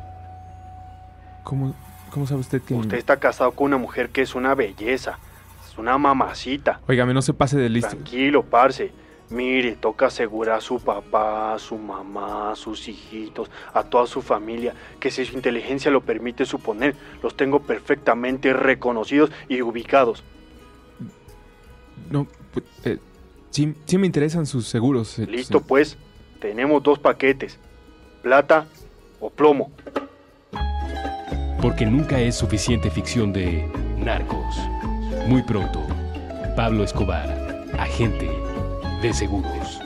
¿Cómo, cómo sabe usted que.?
Usted está casado con una mujer que es una belleza, es una mamacita.
Óigame, no se pase de listo.
Tranquilo, parce. Mire, toca asegurar a su papá, a su mamá, a sus hijitos, a toda su familia, que si su inteligencia lo permite suponer, los tengo perfectamente reconocidos y ubicados.
No, pues, eh, sí, sí me interesan sus seguros. eh,
Listo,
sí.
pues, tenemos dos paquetes, plata o plomo.
Porque nunca es suficiente ficción de narcos. Muy pronto, Pablo Escobar, agente de seguros.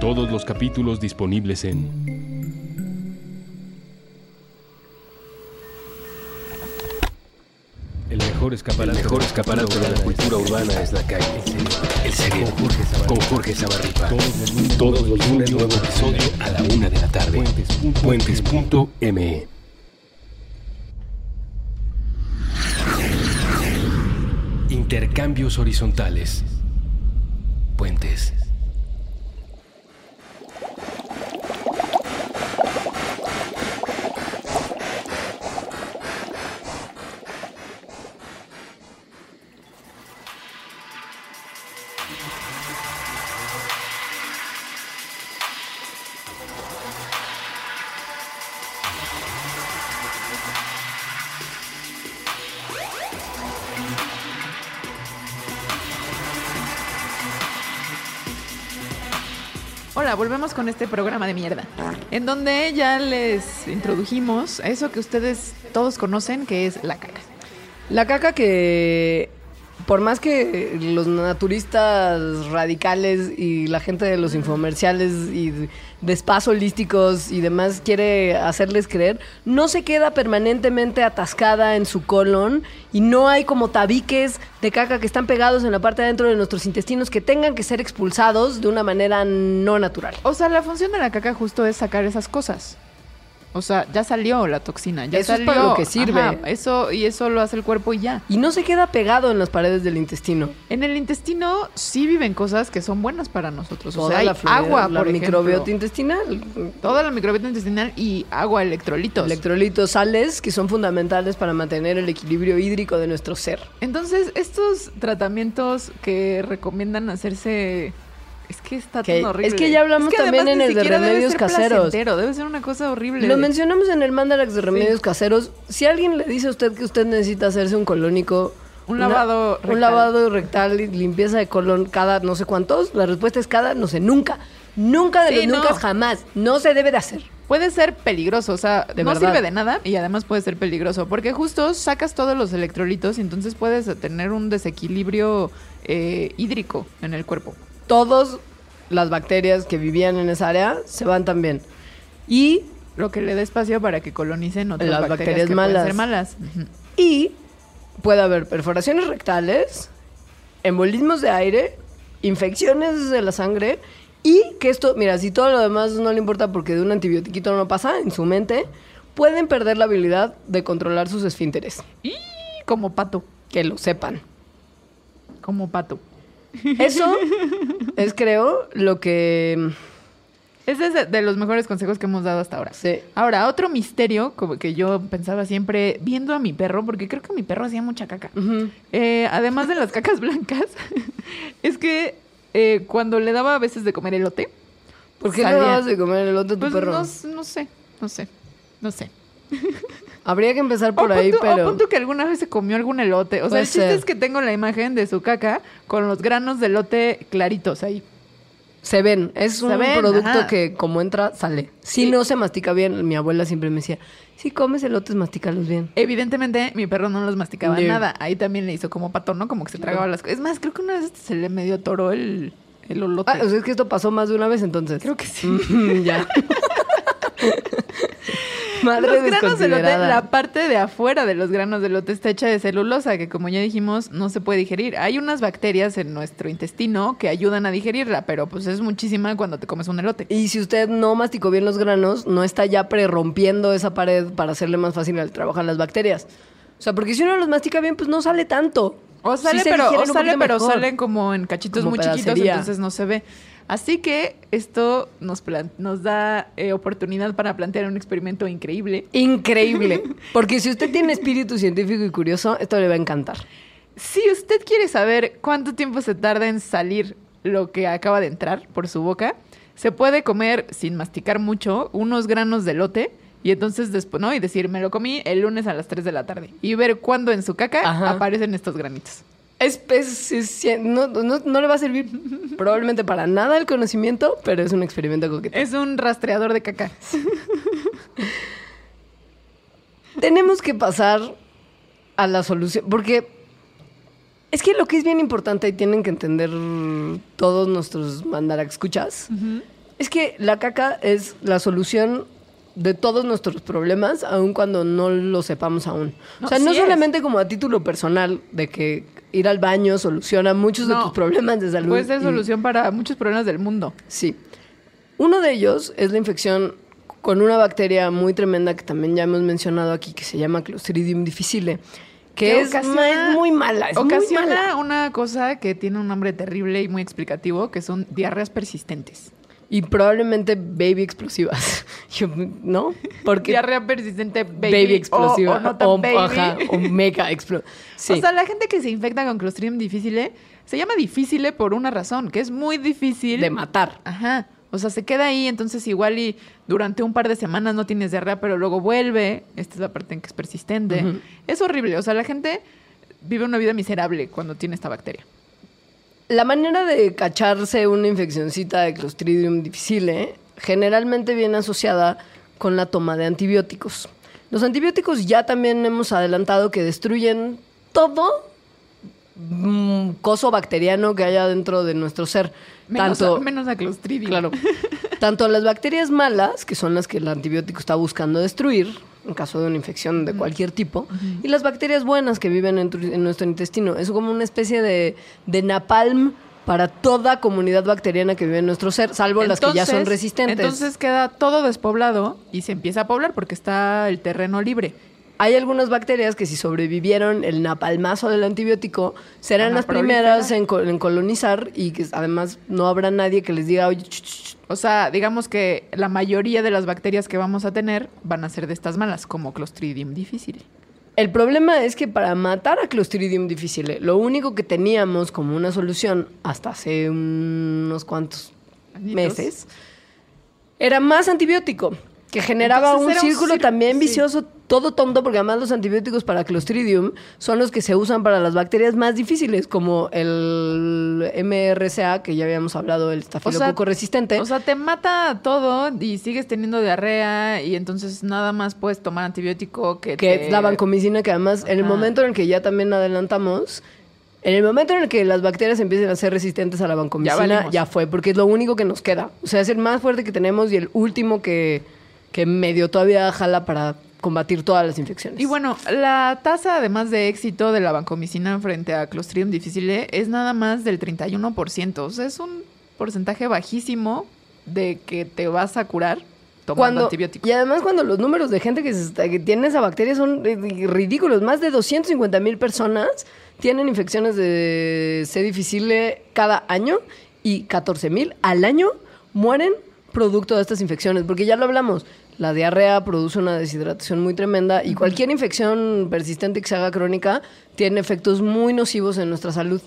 Todos los capítulos disponibles en El mejor escaparate, mejor escaparate de la cultura urbana es la calle. El cerebro. Con Jorge Zabarripa. Todos los lunes nuevo episodio a la una de la tarde. Puentes.me Intercambios horizontales. Puentes.
Con este programa de mierda, en donde ya les introdujimos eso que ustedes todos conocen, que es la caca.
La caca que, por más que los naturistas radicales y la gente de los infomerciales y de spas holísticos y demás quiere hacerles creer, no se queda permanentemente atascada en su colon y no hay como tabiques de caca que están pegados en la parte de adentro de nuestros intestinos que tengan que ser expulsados de una manera no natural.
O sea, la función de la caca justo es sacar esas cosas. O sea, ya salió la toxina, ya
Eso es para lo que sirve.
Ajá, eso y eso lo hace el cuerpo y ya.
Y no se queda pegado en las paredes del intestino.
En el intestino sí viven cosas que son buenas para nosotros. O sea, hay
la fluidez,
agua,
la
por
microbiota
ejemplo.
intestinal.
Toda la microbiota intestinal y agua, electrolitos.
Electrolitos, sales, que son fundamentales para mantener el equilibrio hídrico de nuestro ser.
Entonces, estos tratamientos que recomiendan hacerse. Es que está
Que-
tan horrible.
es que ya hablamos
que
también en el de
debe
remedios
ser
caseros.
Debe ser una cosa horrible.
Lo mencionamos en el Mandarax de remedios caseros. Si alguien le dice a usted que usted necesita hacerse un colónico,
Un
una-
lavado rectal.
un lavado rectal y limpieza de colon cada no sé cuántos, la respuesta es cada no sé nunca. Nunca de
Sí,
los
no.
nunca jamás. No se debe de hacer.
Puede ser peligroso, o sea,
De
no
verdad.
sirve de nada y además puede ser peligroso, porque justo sacas todos los electrolitos y entonces puedes tener un desequilibrio eh, hídrico en el cuerpo.
Todas las bacterias que vivían en esa área se van también. Y
Lo que le da espacio para que colonicen otras
Las
bacterias,
bacterias
que
malas.
ser.
Y puede haber perforaciones rectales, embolismos de aire, infecciones de la sangre y que esto, mira, si todo lo demás no le importa porque de un antibiótico no pasa en su mente, pueden perder la habilidad de controlar sus esfínteres.
Y como pato,
Que lo sepan.
como pato.
Eso es, creo, lo que...
Ese es de- los mejores consejos que hemos dado hasta ahora.
Sí.
Ahora, otro misterio como que yo pensaba siempre viendo a mi perro, porque creo que mi perro hacía mucha caca. Eh, además de las cacas blancas, es que eh, cuando le daba a veces de comer elote,
¿Por qué
salía-
le dabas de comer el otro a tu
pues
perro?
no, no sé, no sé, no sé.
Habría que empezar por
o
ahí,
punto,
pero...
punto que alguna vez se comió algún elote. O sea,
Puede
el chiste
ser.
es que tengo la imagen de su caca con los granos de elote claritos ahí.
Se ven, es un
ven,
producto
ajá.
que como entra, sale. Si
Sí.
no se mastica bien, mi abuela siempre me decía, si comes elotes, mastícalos bien.
Evidentemente, mi perro no los masticaba nada. Ahí también le hizo como pato, ¿no? Como que se tragaba las cosas. Es más, creo que una vez se le medio toró el, el olote.
Ah, o sea, es que esto pasó más de una vez entonces.
Creo que sí.
Mm, ya. Madre
los granos de elote, la parte de afuera de los granos de elote está hecha de celulosa, que como ya dijimos, no se puede digerir. Hay unas bacterias en nuestro intestino que ayudan a digerirla, pero pues es muchísima cuando te comes un elote.
Y si usted no masticó bien los granos, no está ya prerrompiendo esa pared para hacerle más fácil el trabajo a las bacterias. O sea, porque si uno los mastica bien, pues no sale tanto.
O sale,
Sí
pero, o sale, pero salen como en cachitos
Como
muy chiquitos,
pedacería.
entonces no se ve. Así que esto nos, da eh, oportunidad para plantear un experimento increíble.
Increíble. Porque si usted tiene espíritu científico y curioso, esto le va a encantar.
Si usted quiere saber cuánto tiempo se tarda en salir lo que acaba de entrar por su boca, se puede comer sin masticar mucho unos granos de lote y entonces después, ¿no? Y decir, me lo comí el lunes a las 3 de la tarde. Y ver cuándo en su caca
Ajá.
aparecen estos granitos.
Es, es- no, no- no le va a servir probablemente para nada el conocimiento, pero es un experimento coqueto.
Es un rastreador de caca.
Tenemos que pasar a la solución, porque es que lo que es bien importante y tienen que entender todos nuestros mandarax escuchas, es que la caca es la solución de todos nuestros problemas, aun cuando no lo sepamos aún.
No,
o sea, no
es.
solamente como a título personal de que ir al baño soluciona muchos de tus problemas de salud.
Puede ser
y-
solución para muchos problemas del mundo.
Sí. Uno de ellos es la infección con una bacteria muy tremenda que también ya hemos mencionado aquí, que se llama Clostridium difficile, que, es, muy mala, es muy
ocasiona
mala.
una cosa que tiene un nombre terrible y muy explicativo, que son diarreas persistentes.
Y probablemente baby explosivas. Yo, ¿No? Porque
Diarrea persistente baby,
baby,
o-
explosiva.
O, no tan
o,
baby.
ajá, o mega explosiva. Sí.
O sea, la gente que se infecta con Clostridium difficile se llama difícil por una razón, que es muy difícil.
de matar.
Ajá. O sea, se queda ahí, entonces igual y durante un par de semanas no tienes diarrea, pero luego vuelve. Esta es la parte en que es persistente.
Ujú.
Es horrible. O sea, la gente vive una vida miserable cuando tiene esta bacteria.
La manera de cacharse una infeccioncita de Clostridium difficile generalmente viene asociada con la toma de antibióticos. Los antibióticos ya también hemos adelantado que destruyen todo mm, coso bacteriano que haya dentro de nuestro ser.
Menos,
tanto,
a, menos a Clostridium.
claro, tanto las bacterias malas, que son las que el antibiótico está buscando destruir, en caso de una infección de cualquier tipo, y las bacterias buenas que viven en, tu- en nuestro intestino. Es como una especie de, de napalm para toda comunidad bacteriana que vive en nuestro ser, salvo las que ya son resistentes.
Entonces queda todo despoblado y se empieza a poblar porque está el terreno libre.
Hay algunas bacterias que si sobrevivieron el napalmazo del antibiótico, serán las primeras en, co- en colonizar y que además no habrá nadie que les diga, oye, ch, ch".
O sea, digamos que la mayoría de las bacterias que vamos a tener van a ser de estas malas, como Clostridium difficile.
El problema es que para matar a Clostridium difficile, lo único que teníamos como una solución hasta hace unos cuantos meses era más antibiótico, que generaba
Entonces
un círculo también
sí.
vicioso, todo tonto, porque además los antibióticos para Clostridium son los que se usan para las bacterias más difíciles, como el MRSA, que ya habíamos hablado, el estafilococo resistente.
O sea, te mata todo y sigues teniendo diarrea y entonces nada más puedes tomar antibiótico que
que
te-
la vancomicina, que además en el momento en el que ya también adelantamos, en el momento en el que las bacterias empiecen a ser resistentes a la vancomicina, ya, fue, porque es lo único que nos queda. O sea, es el más fuerte que tenemos y el último que, que medio todavía jala para combatir todas las infecciones.
Y bueno, la tasa además de éxito de la vancomicina frente a Clostridium difficile es nada más del 31%. O sea, es un porcentaje bajísimo de que te vas a curar tomando
cuando,
antibióticos.
Y además cuando los números de gente que, se está- que tiene esa bacteria son ridículos. Más de 250 mil personas tienen infecciones de C. difficile cada año y 14 mil al año mueren producto de estas infecciones. Porque ya lo hablamos, la diarrea produce una deshidratación muy tremenda y cualquier infección persistente que se haga crónica tiene efectos muy nocivos en nuestra salud.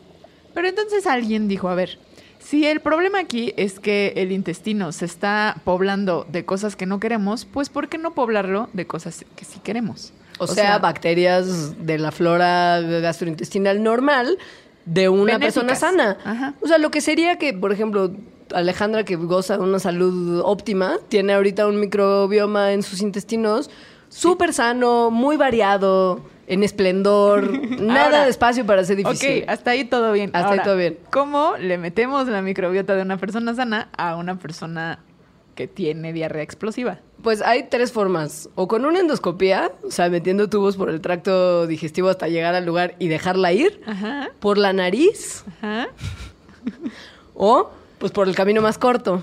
Pero entonces alguien dijo, a ver, si el problema aquí es que el intestino se está poblando de cosas que no queremos, pues ¿por qué no poblarlo de cosas que sí queremos?
O, sea, bacterias de la flora gastrointestinal normal de una
Benéficas.
persona sana.
Ajá.
O sea, lo que sería que, por ejemplo, Alejandra, que goza de una salud óptima, tiene ahorita un microbioma en sus intestinos súper sano, muy variado, en esplendor, nada
Ahora,
de espacio para ser difícil.
Ok, hasta ahí todo bien.
Hasta ahí todo bien.
¿Cómo le metemos la microbiota de una persona sana a una persona que tiene diarrea explosiva?
Pues hay tres formas. O con una endoscopía, o sea, metiendo tubos por el tracto digestivo hasta llegar al lugar y dejarla ir.
Ajá,
Por la nariz
ajá.
o pues por el camino más corto.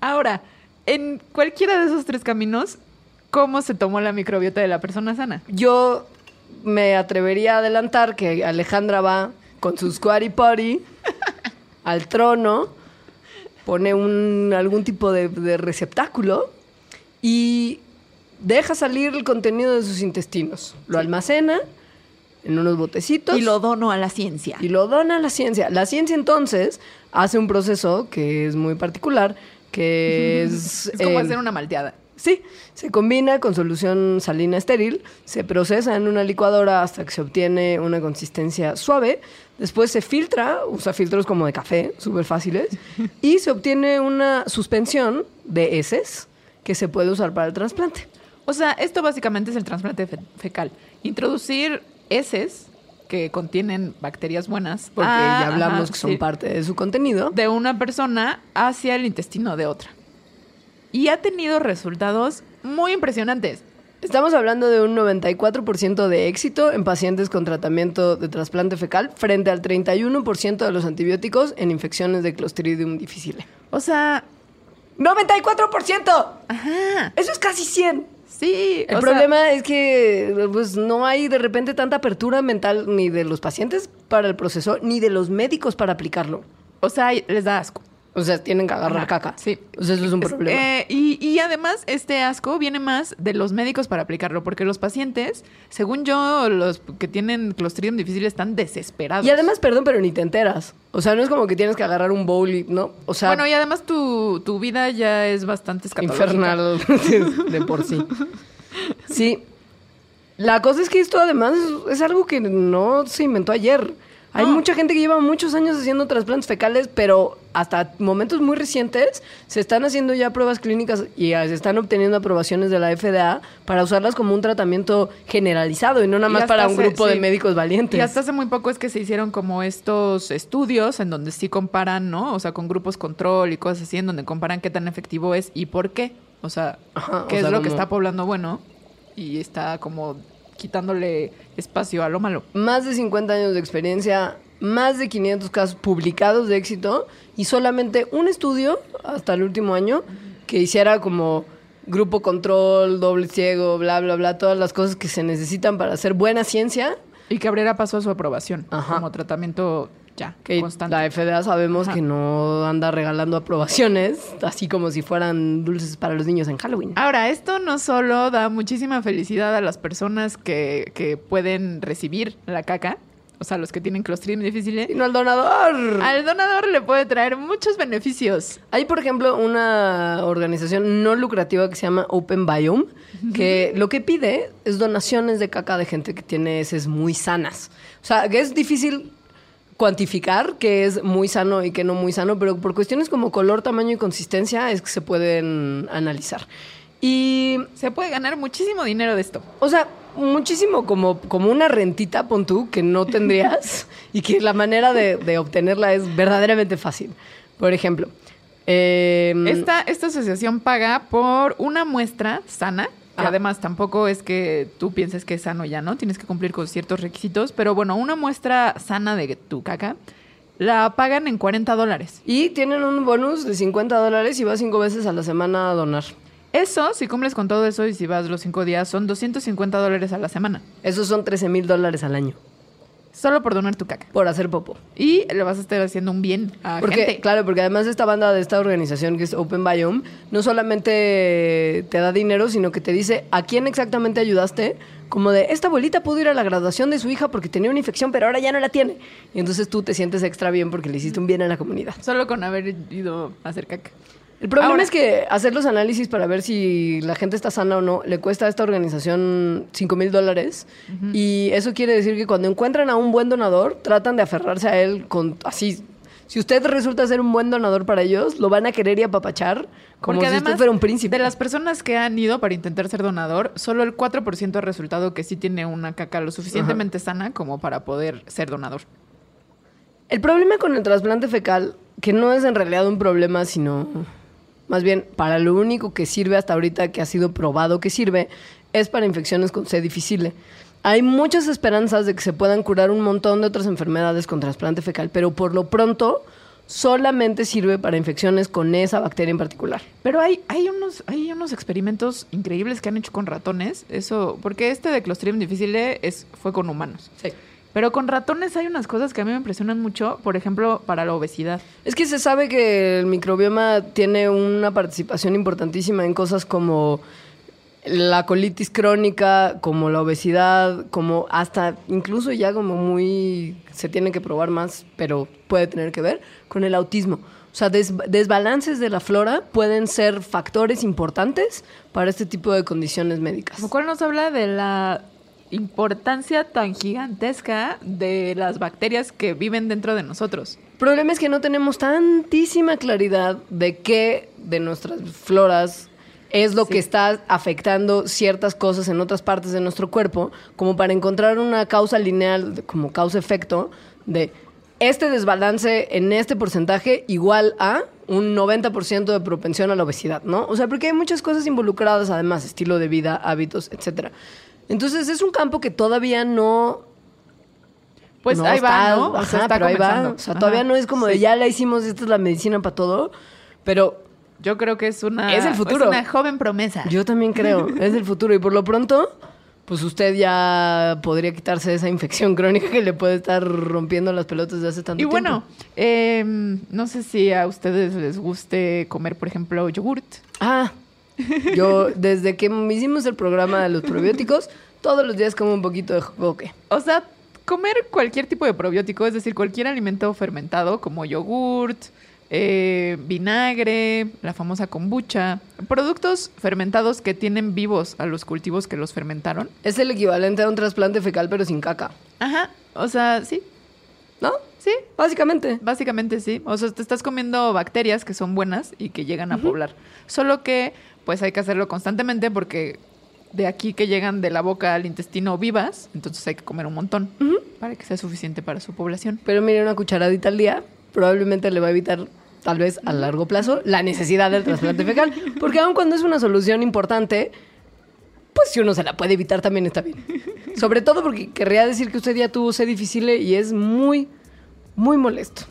Ahora, en cualquiera de esos tres caminos, ¿cómo se tomó la microbiota de la persona sana?
Yo me atrevería a adelantar que Alejandra va con su squatty potty al trono, pone un, algún tipo de, de receptáculo y deja salir el contenido de sus intestinos. Lo almacena en unos botecitos
Y lo dono a la ciencia.
y lo dona a la ciencia. La ciencia entonces hace un proceso que es muy particular, que es...
Es como
eh,
hacer una malteada.
Sí, se combina con solución salina estéril, se procesa en una licuadora hasta que se obtiene una consistencia suave, después se filtra, usa filtros como de café, súper fáciles, y se obtiene una suspensión de heces que se puede usar para el trasplante.
O sea, esto básicamente es el trasplante fe- fecal. Introducir heces que contienen bacterias buenas.
Porque
ah,
ya hablamos
ajá,
que son
sí,
parte de su contenido.
de una persona hacia el intestino de otra. Y ha tenido resultados muy impresionantes.
Estamos hablando de un 94% de éxito en pacientes con tratamiento de trasplante fecal frente al 31% de los antibióticos en infecciones de Clostridium difficile.
O sea,
¡94%!
ajá,
Eso es casi 100.
Sí.
El
o sea,
problema es que pues, no hay de repente tanta apertura mental ni de los pacientes para el proceso, ni de los médicos para aplicarlo.
o sea, les da asco.
O sea, tienen que agarrar caca.
Sí.
O sea, eso es un problema.
eh, y, y además, este asco viene más de los médicos para aplicarlo, porque los pacientes, según yo, los que tienen Clostridium difficile están desesperados.
y además, perdón, pero ni te enteras. O sea, no es como que tienes que agarrar un bowl y, ¿no? O sea,
bueno, y además tu, tu vida ya es bastante
infernal de, de por sí. Sí. La cosa es que esto además es, es algo que no se inventó ayer. Hay
No.
mucha gente que lleva muchos años haciendo trasplantes fecales, pero hasta momentos muy recientes se están haciendo ya pruebas clínicas y se están obteniendo aprobaciones de la FDA para usarlas como un tratamiento generalizado y no nada más para un grupo de médicos valientes.
Y hasta hace muy poco es que se hicieron como estos estudios en donde sí comparan, ¿no? O sea, con grupos control y cosas así, en donde comparan qué tan efectivo es y por qué. O sea,
Ajá,
qué
o
es
sea,
lo que está poblando bueno y está como quitándole espacio a lo malo.
Más de 50 años de experiencia más de 500 casos publicados de éxito y solamente un estudio hasta el último año que hiciera como grupo control, doble ciego, bla, bla, bla, todas las cosas que se necesitan para hacer buena ciencia.
Y que abriera paso a su aprobación
Ajá.
como tratamiento ya
Que
constante.
la FDA sabemos
Ajá.
que no anda regalando aprobaciones, así como si fueran dulces para los niños en Halloween.
Ahora, esto no solo da muchísima felicidad a las personas que, que pueden recibir la caca, o sea, los que tienen Clostridium difficile,
Sino al donador.
al donador le puede traer muchos beneficios.
Hay, por ejemplo, una organización no lucrativa que se llama Open Biome, que lo que pide es donaciones de caca de gente que tiene heces muy sanas. O sea, que es difícil cuantificar qué es muy sano y qué no muy sano, pero por cuestiones como color, tamaño y consistencia es que se pueden analizar. Y,
Se puede ganar muchísimo dinero de esto.
o sea, muchísimo como, como una rentita, pon tú, que no tendrías y que la manera de, de obtenerla es verdaderamente fácil. Por ejemplo, em,
Esta, esta asociación paga por una muestra sana. Que
Ah.
además tampoco es que tú pienses que es sano ya, ¿no? Tienes que cumplir con ciertos requisitos. Pero bueno, una muestra sana de tu caca la pagan en 40 dólares.
Y tienen un bonus de 50 dólares y vas cinco veces a la semana a donar.
Eso, si cumples con todo eso y si vas los cinco días, son 250 dólares a la semana.
Esos son 13 mil dólares al año
Solo por donar tu caca.
por hacer popo.
Y le vas a estar haciendo un bien a
Porque,
gente.
claro, porque además esta banda de esta organización que es Open Biome, no solamente te da dinero, sino que te dice a quién exactamente ayudaste. Como de, esta abuelita pudo ir a la graduación de su hija porque tenía una infección, pero ahora ya no la tiene. Y entonces tú te sientes extra bien porque le hiciste un bien a la comunidad.
Solo con haber ido a hacer caca.
El problema
Ahora-
es que hacer los análisis para ver si la gente está sana o no le cuesta a esta organización 5 mil dólares. Y eso quiere decir que cuando encuentran a un buen donador, tratan de aferrarse a él con así. Si usted resulta ser un buen donador para ellos, lo van a querer y apapachar como
Porque
si
además,
usted fuera un príncipe.
de las personas que han ido para intentar ser donador, solo el 4% ha resultado que sí tiene una caca lo suficientemente sana como para poder ser donador.
El problema con el trasplante fecal, que no es en realidad un problema, sino más bien para lo único que sirve hasta ahorita, que ha sido probado que sirve, es para infecciones con C difícil. Hay muchas esperanzas de que se puedan curar un montón de otras enfermedades con trasplante fecal, pero por lo pronto solamente sirve para infecciones con esa bacteria en particular.
Pero hay, hay, unos, hay unos experimentos increíbles que han hecho con ratones. Eso, porque este de Clostridium difficile es, fue con humanos.
Sí.
Pero con ratones hay unas cosas que a mí me impresionan mucho, por ejemplo, para la obesidad.
Es que se sabe que el microbioma tiene una participación importantísima en cosas como la colitis crónica, como la obesidad, como hasta incluso ya como muy se tiene que probar más, pero puede tener que ver con el autismo. O sea, des- desbalances de la flora pueden ser factores importantes para este tipo de condiciones médicas.
Lo cual nos habla de la importancia tan gigantesca de las bacterias que viven dentro de nosotros.
El problema es que no tenemos tantísima claridad de qué de nuestras floras es lo
Sí.
que está afectando ciertas cosas en otras partes de nuestro cuerpo, como para encontrar una causa lineal, como causa-efecto, de este desbalance en este porcentaje igual a un 90% de propensión a la obesidad, ¿no? O sea, porque hay muchas cosas involucradas, además, estilo de vida, hábitos, etcétera. Entonces, es un campo que todavía no
Pues
no,
ahí va,
está-
¿no? O sea,
Ajá,
está
pero ahí va.
comenzando.
O sea,
Ajá,
todavía no es como de
sí.
ya la hicimos, esta es la medicina para todo. Pero
Yo creo que es una...
Es el futuro.
Es una joven promesa.
yo también creo, es el futuro. Y por lo pronto, pues usted ya podría quitarse esa infección crónica que le puede estar rompiendo las pelotas de hace tanto
Y
tiempo.
bueno, eh, no sé si a ustedes les guste comer, por ejemplo, yogurt.
Ah, yo desde que hicimos el programa de los probióticos, todos los días como un poquito de jocoque.
O sea, comer cualquier tipo de probiótico, es decir, cualquier alimento fermentado como yogurt, eh, vinagre, la famosa kombucha, productos fermentados que tienen vivos a los cultivos que los fermentaron.
Es el equivalente a un trasplante fecal, pero sin caca.
Ajá, o sea, sí,
¿No?
sí,
Básicamente.
básicamente sí. O sea, te estás comiendo bacterias que son buenas y que llegan a poblar. Solo que, pues hay que hacerlo constantemente porque de aquí que llegan de la boca al intestino vivas, entonces hay que comer un montón para que sea suficiente para su población.
Pero mire, una cucharadita al día probablemente le va a evitar, tal vez a largo plazo, la necesidad del trasplante fecal. Porque aun cuando es una solución importante, pues si uno se la puede evitar también está bien. Sobre todo porque querría decir que usted ya tuvo C difícil y es muy, muy molesto.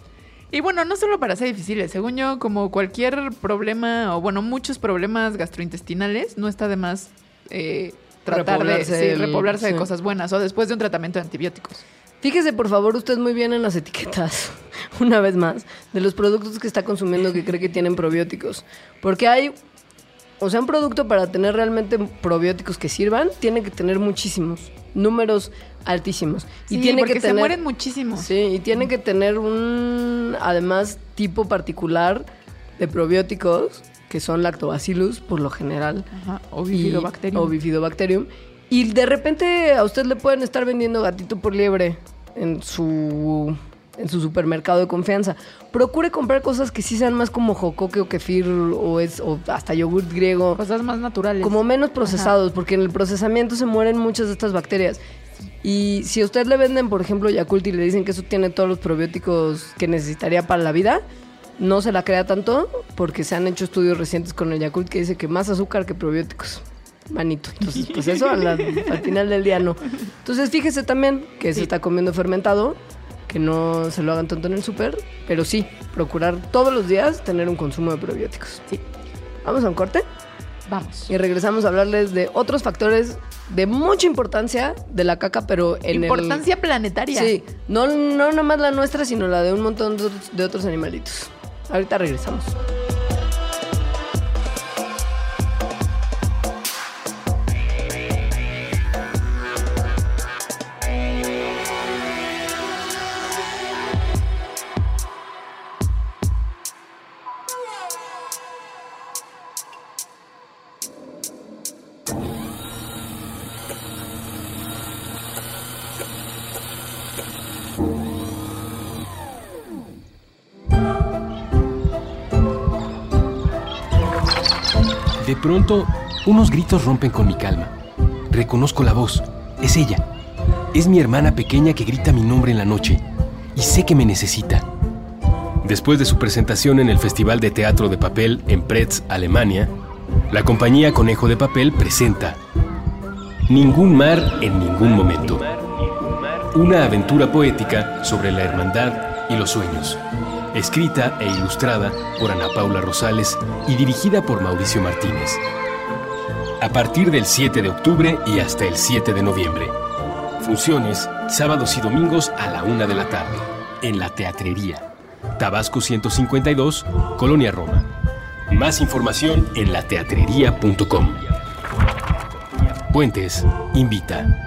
Y bueno, no solo para ser difíciles, según yo, como cualquier problema, o bueno, muchos problemas gastrointestinales, no está de más eh, tratar de
Repoblarse
sí,
el-
repoblarse de cosas buenas o después de un tratamiento de antibióticos.
Fíjese, por favor, usted muy bien en las etiquetas, una vez más, de los productos que está consumiendo que cree que tienen probióticos. Porque hay, o sea, un producto para tener realmente probióticos que sirvan, tiene que tener muchísimos, números altísimos.
Sí,
y tiene
porque
que
se
tener,
mueren muchísimos.
Sí, y tiene que tener un, además, tipo particular de probióticos, que son lactobacillus, por lo general.
Ajá, o
y-
bifidobacterium.
O bifidobacterium. Y de repente a usted le pueden estar vendiendo gatito por liebre en su, en su supermercado de confianza. Procure comprar cosas que sí sean más como jocoque o kefir o, es, o hasta yogurt griego.
Cosas más naturales.
Como menos procesados, porque en el procesamiento se mueren muchas de estas bacterias. Y si a usted le venden, por ejemplo, Yakult y le dicen que eso tiene todos los probióticos que necesitaría para la vida, no se la crea tanto, porque se han hecho estudios recientes con el Yakult que dice que más azúcar que probióticos. Manito. Entonces, pues eso al, al final del día no. Entonces, fíjese también que se está comiendo fermentado, que no se lo hagan tanto en el súper, pero sí, procurar todos los días tener un consumo de probióticos.
Sí.
Vamos a un corte.
Vamos.
Y regresamos a hablarles de otros factores de mucha importancia de la caca, pero en
Importancia planetaria.
Sí, no, no nomás la nuestra, sino la de un montón de otros animalitos. Ahorita regresamos.
Unos gritos rompen con mi calma. Reconozco la voz. Es ella. Es mi hermana pequeña que grita mi nombre en la noche. Y sé que me necesita. Después de su presentación en el Festival de Teatro de Papel en Pretz, Alemania, la compañía Conejo de Papel presenta Ningún mar en ningún momento. Una aventura poética sobre la hermandad y los sueños. Escrita e ilustrada por Ana Paula Rosales y dirigida por Mauricio Martínez. A partir del 7 de octubre y hasta el 7 de noviembre. Funciones sábados y domingos a la una de la tarde. En la Teatrería. Tabasco 152, Colonia Roma. Más información en lateatrería.com. Puentes invita.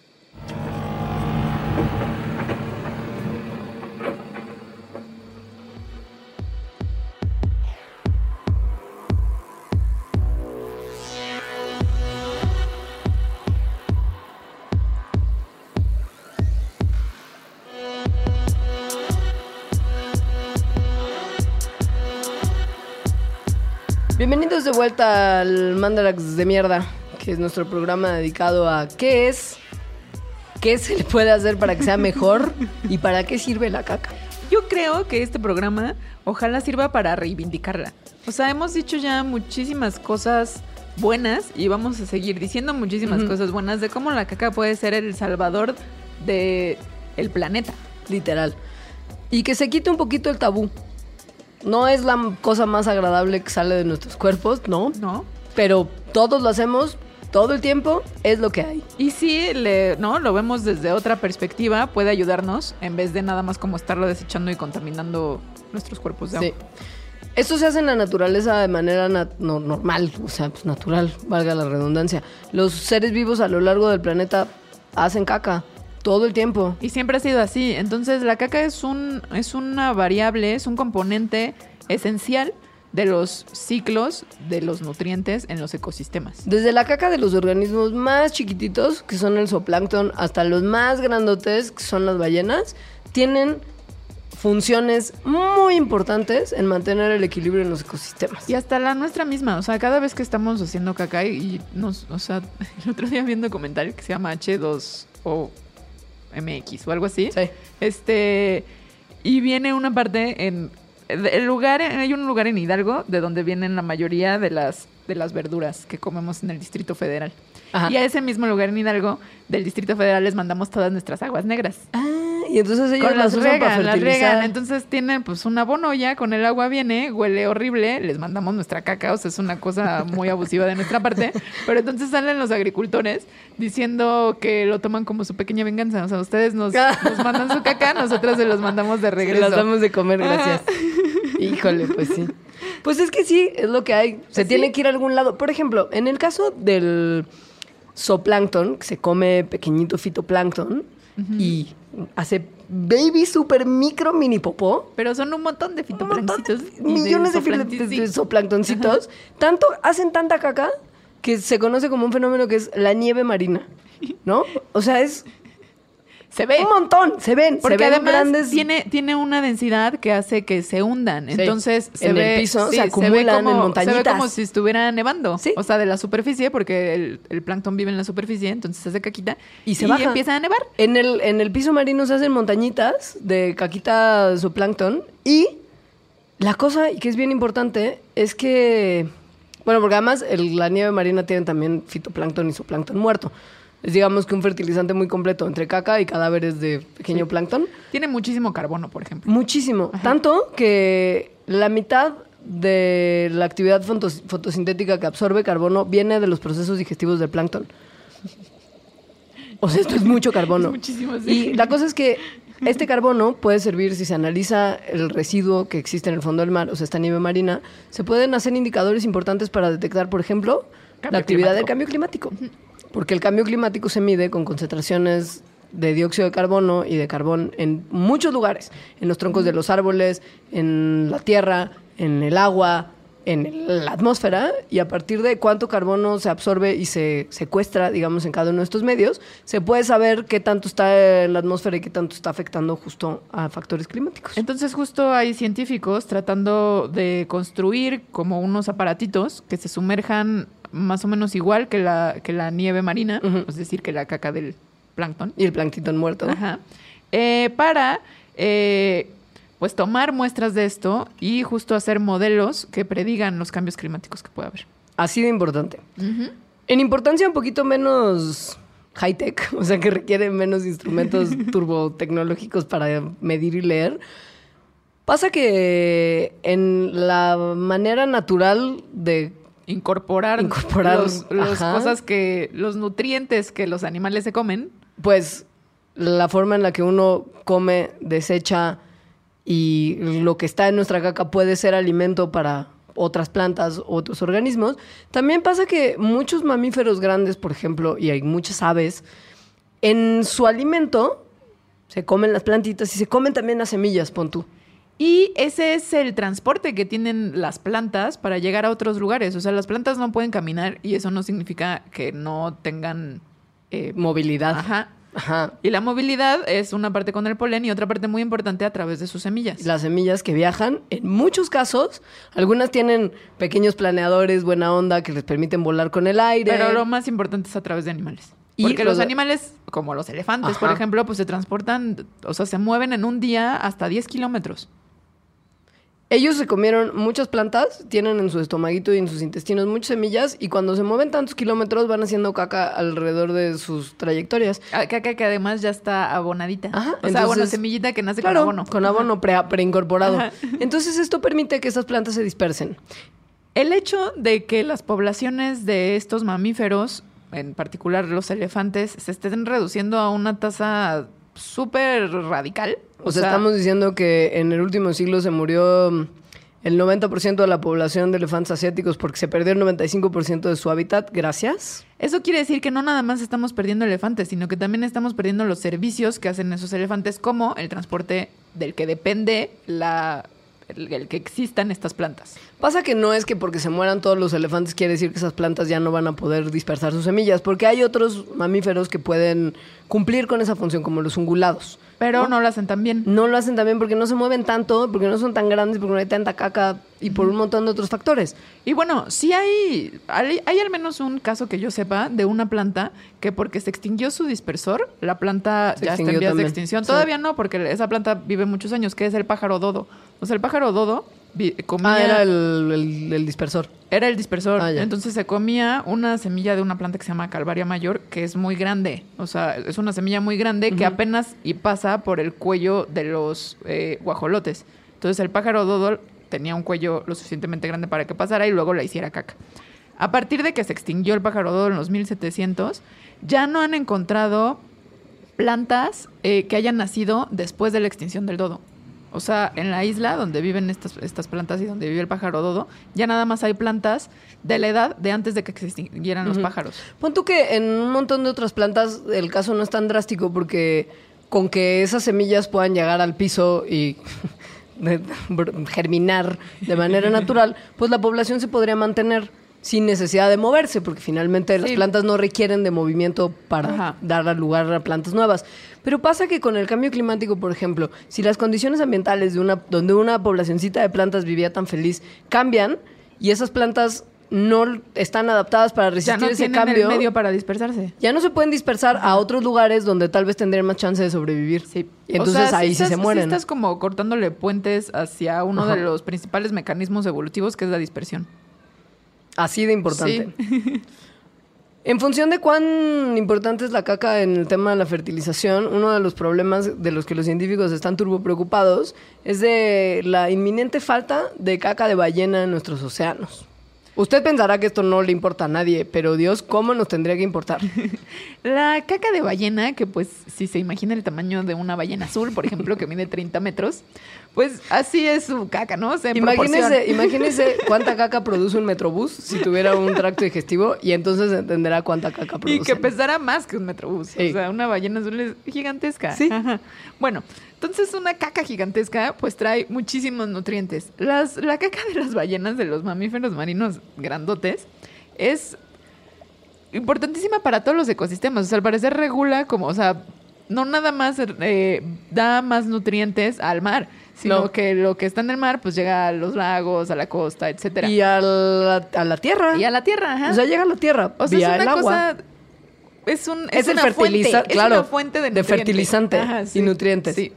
Vuelta al Mandarax de mierda, que es nuestro programa dedicado a qué es, qué se le puede hacer para que sea mejor y para qué sirve la caca.
Yo creo que este programa ojalá sirva para reivindicarla. O sea, hemos dicho ya muchísimas cosas buenas y vamos a seguir diciendo muchísimas
Ujú.
cosas buenas de cómo la caca puede ser el salvador de el planeta.
Literal. Y que se quite un poquito el tabú. No es la cosa más agradable que sale de nuestros cuerpos, ¿no?
¿No?
Pero todos lo hacemos todo el tiempo, es lo que hay.
Y si le, no, lo vemos desde otra perspectiva, puede ayudarnos en vez de nada más como estarlo desechando y contaminando nuestros cuerpos de
Sí.
agua.
Esto se hace en la naturaleza de manera nat- no- normal, o sea, pues natural, valga la redundancia. Los seres vivos a lo largo del planeta hacen caca. Todo el tiempo.
Y siempre ha sido así. Entonces, la caca es un es una variable, es un componente esencial de los ciclos de los nutrientes en los ecosistemas.
Desde la caca de los organismos más chiquititos, que son el zooplancton, hasta los más grandotes, que son las ballenas, tienen funciones muy importantes en mantener el equilibrio en los ecosistemas.
Y hasta la nuestra misma, o sea, cada vez que estamos haciendo caca y nos, o sea, el otro día viendo un que se llama H2O MX o algo así.
Sí.
Este, y viene una parte en el lugar, hay un lugar en Hidalgo de donde vienen la mayoría de las de las verduras que comemos en el Distrito Federal.
Ajá.
Y a ese mismo lugar en Hidalgo del Distrito Federal les mandamos todas nuestras aguas negras.
Ah, y entonces ellos
Con
las
las
usan para
regan, las regan. Entonces tienen pues un abono ya, con el agua viene, huele horrible, les mandamos nuestra caca, o sea, es una cosa muy abusiva de nuestra parte. Pero entonces salen los agricultores diciendo que lo toman como su pequeña venganza. O sea, ustedes nos, nos mandan su caca, nosotros se los mandamos de
Se
regreso.
las damos de comer, gracias. Híjole, pues sí. Pues es que sí, es lo que hay. Se
Sí.
tiene que ir a algún lado. Por ejemplo, en el caso del zooplancton, que se come pequeñito fitoplancton y hace baby super micro mini popó.
Pero son un montón de fitoplanctitos.
millones de, de-
sí.
de zooplanctoncitos. Tanto, hacen tanta caca que se conoce como un fenómeno que es la nieve marina. ¿No? O sea, es
Se ve.
un montón. Se ven.
Porque
se ven
además
grandes.
tiene, tiene una densidad que hace que se hundan.
Sí.
Entonces se
En el
ve,
piso, se
ve
acumulan en
como, Se ve
montañitas.
como si estuviera nevando.
Sí.
O sea, de la superficie, porque el, el plancton vive en la superficie, entonces se hace caquita.
Y se baja.
empieza a nevar.
En el, en el piso marino se hacen montañitas de caquita zooplancton y la cosa, y que es bien importante, es que, bueno, porque además el- la nieve marina tiene también fitoplancton y zooplancton muerto. Es digamos que un fertilizante muy completo entre caca y cadáveres de pequeño plancton.
Tiene muchísimo carbono, por ejemplo.
Muchísimo. Tanto que la mitad de la actividad fotos- fotosintética que absorbe carbono viene de los procesos digestivos del plancton. O sea, esto es mucho carbono.
Es muchísimo, sí.
Y la cosa es que este carbono puede servir, si se analiza el residuo que existe en el fondo del mar, o sea, esta nieve marina, se pueden hacer indicadores importantes para detectar, por ejemplo,
Cambio
la actividad del
climático.
cambio climático. Porque el cambio climático se mide con concentraciones de dióxido de carbono y de carbón en muchos lugares, en los troncos de los árboles, en la tierra, en el agua, en la atmósfera, y a partir de cuánto carbono se absorbe y se secuestra, digamos, en cada uno de estos medios, se puede saber qué tanto está en la atmósfera y qué tanto está afectando justo a factores climáticos.
Entonces justo hay científicos tratando de construir como unos aparatitos que se sumerjan más o menos igual que la, que la nieve marina, es decir, que la caca del plancton.
Y el plancton muerto.
Ajá. Eh, para eh, pues tomar muestras de esto y justo hacer modelos que predigan los cambios climáticos que puede haber.
Así de importante. En importancia un poquito menos high-tech, o sea que requiere menos instrumentos turbotecnológicos para medir y leer. Pasa que en la manera natural de...
Incorporar,
Incorporar,
los, cosas que, los nutrientes que los animales se comen.
Pues la forma en la que uno come, desecha y lo que está en nuestra caca puede ser alimento para otras plantas, otros organismos. También pasa que muchos mamíferos grandes, por ejemplo, y hay muchas aves, en su alimento se comen las plantitas y se comen también las semillas, pon tú.
Y ese es el transporte que tienen las plantas para llegar a otros lugares. O sea, las plantas no pueden caminar y eso no significa que no tengan... eh,
Movilidad.
Ajá.
Ajá.
Y la movilidad es una parte con el polen y otra parte muy importante a través de sus semillas.
Las semillas que viajan, en muchos casos, algunas tienen pequeños planeadores, buena onda, que les permiten volar con el aire.
Pero lo más importante es a través de animales.
Y
Porque los
los-
animales, como los elefantes, por ejemplo, pues se transportan, o sea, se mueven en un día hasta 10 kilómetros.
Ellos se comieron muchas plantas, tienen en su estomaguito y en sus intestinos muchas semillas y cuando se mueven tantos kilómetros van haciendo caca alrededor de sus trayectorias.
Ah, Caca que además ya está abonadita.
Ajá,
o sea, bueno,
entonces-
semillita que nace
Claro,
con abono.
con abono pre- preincorporado.
Ajá.
Entonces esto permite que estas plantas se dispersen.
El hecho de que las poblaciones de estos mamíferos, en particular los elefantes, se estén reduciendo a una tasa súper radical.
O, sea, estamos diciendo que en el último siglo se murió mm, el 90% de la población de elefantes asiáticos porque se perdió el 95% de su hábitat. Gracias.
Eso quiere decir que no nada más estamos perdiendo elefantes, sino que también estamos perdiendo los servicios que hacen esos elefantes, como el transporte del que depende la, el, el que existan estas plantas.
Pasa que no es que porque se mueran todos los elefantes quiere decir que esas plantas ya no van a poder dispersar sus semillas, porque hay otros mamíferos que pueden cumplir con esa función, como los ungulados.
Pero no, lo hacen tan bien.
No lo hacen también porque no se mueven tanto, porque no son tan grandes, porque no hay tanta caca y por un montón de otros factores.
Y bueno, sí hay, hay, hay al menos un caso que yo sepa de una planta que porque se extinguió su dispersor, la planta
Se
ya está en vías de extinción.
Sí.
Todavía no, porque esa planta vive muchos años, que es el pájaro dodo. O sea, el pájaro dodo comía...
Ah, era el, el- el dispersor.
Era el dispersor.
Ah.
Entonces se comía una semilla de una planta que se llama Calvaria Mayor, que es muy grande. O sea, es una semilla muy grande que apenas y pasa por el cuello de los eh, guajolotes. Entonces el pájaro dodo tenía un cuello lo suficientemente grande para que pasara y luego la hiciera caca. A partir de que se extinguió el pájaro dodo en los 1700, ya no han encontrado plantas eh, que hayan nacido después de la extinción del dodo. O sea, en la isla donde viven estas, estas plantas y donde vive el pájaro dodo, ya nada más hay plantas de la edad de antes de que se extinguieran los pájaros.
Pon tú que en un montón de otras plantas el caso no es tan drástico porque con que esas semillas puedan llegar al piso y germinar de manera natural, pues la población se podría mantener sin necesidad de moverse, porque finalmente las plantas no requieren de movimiento para
Ajá.
dar lugar a plantas nuevas. Pero pasa que con el cambio climático, por ejemplo, si las condiciones ambientales de una, donde una poblacioncita de plantas vivía tan feliz cambian y esas plantas no están adaptadas para
Ya
resistir
no
ese cambio,
el medio para dispersarse.
ya no se pueden dispersar a otros lugares donde tal vez tendrían más chance de sobrevivir.
Sí.
Y entonces
O sea,
ahí sí
estás-
se mueren.
estás como cortándole puentes hacia uno
Ajá.
de los principales mecanismos evolutivos, que es la dispersión.
Así de importante. En función de cuán importante es la caca en el tema de la fertilización, uno de los problemas de los que los científicos están turbo preocupados es de la inminente falta de caca de ballena en nuestros océanos. Usted pensará que esto no le importa a nadie, pero Dios, ¿cómo nos tendría que importar?
La caca de ballena, que pues si se imagina el tamaño de una ballena azul, por ejemplo, que mide 30 metros, pues así es su caca, ¿no? O sea.
Imagínese, imagínese cuánta caca produce un metrobús si tuviera un tracto digestivo y entonces entenderá cuánta caca produce.
Y que pesara más que un metrobús.
Sí.
O sea, una ballena azul es gigantesca.
Sí.
Ajá. Bueno, entonces una caca gigantesca pues trae muchísimos nutrientes. Las, la caca de las ballenas, de los mamíferos marinos grandotes, es importantísima para todos los ecosistemas. O sea, al parecer regula como, o sea, no nada más eh, da más nutrientes al mar, sino
No.
que lo que está en el mar pues llega a los lagos, a la costa, etcétera.
Y a la, a la tierra.
Y a la tierra, ajá.
O sea, llega a la tierra
O sea,
vía
es
el
una
agua.
cosa. Es un.
Es el
una
fertiliza-
fuente,
claro,
es una fuente de,
de fertilizante y nutrientes.
Sí.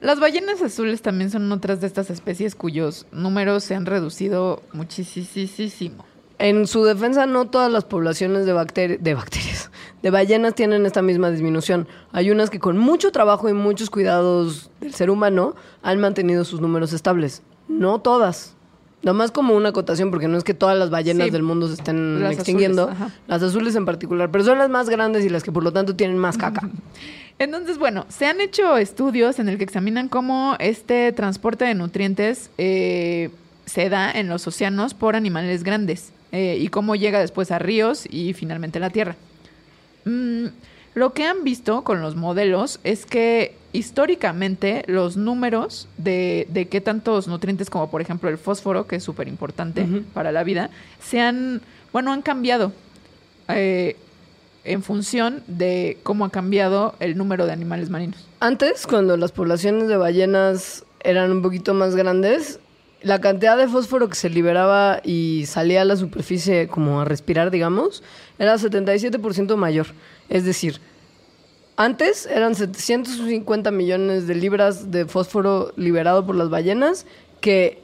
Las ballenas azules también son otras de estas especies cuyos números se han reducido muchísimo.
En su defensa, no todas las poblaciones de, bacteri- de bacterias, de ballenas tienen esta misma disminución. Hay unas que con mucho trabajo y muchos cuidados del ser humano han mantenido sus números estables. No todas. Nomás como una acotación, porque no es que todas las ballenas
Sí.
del mundo se estén
Las
extinguiendo,
azules,
las azules en particular, pero son las más grandes y las que por lo tanto tienen más caca.
Entonces, bueno, se han hecho estudios en el que examinan cómo este transporte de nutrientes eh, se da en los océanos por animales grandes eh, y cómo llega después a ríos y finalmente a la tierra. Mm, lo que han visto con los modelos es que históricamente los números de, de qué tantos nutrientes como por ejemplo el fósforo, que es súper importante para la vida, se han, bueno, han cambiado eh, en función de cómo ha cambiado el número de animales marinos.
Antes, cuando las poblaciones de ballenas eran un poquito más grandes, la cantidad de fósforo que se liberaba y salía a la superficie como a respirar, digamos, era 77% mayor. Es decir, antes eran 750 millones de libras de fósforo liberado por las ballenas, que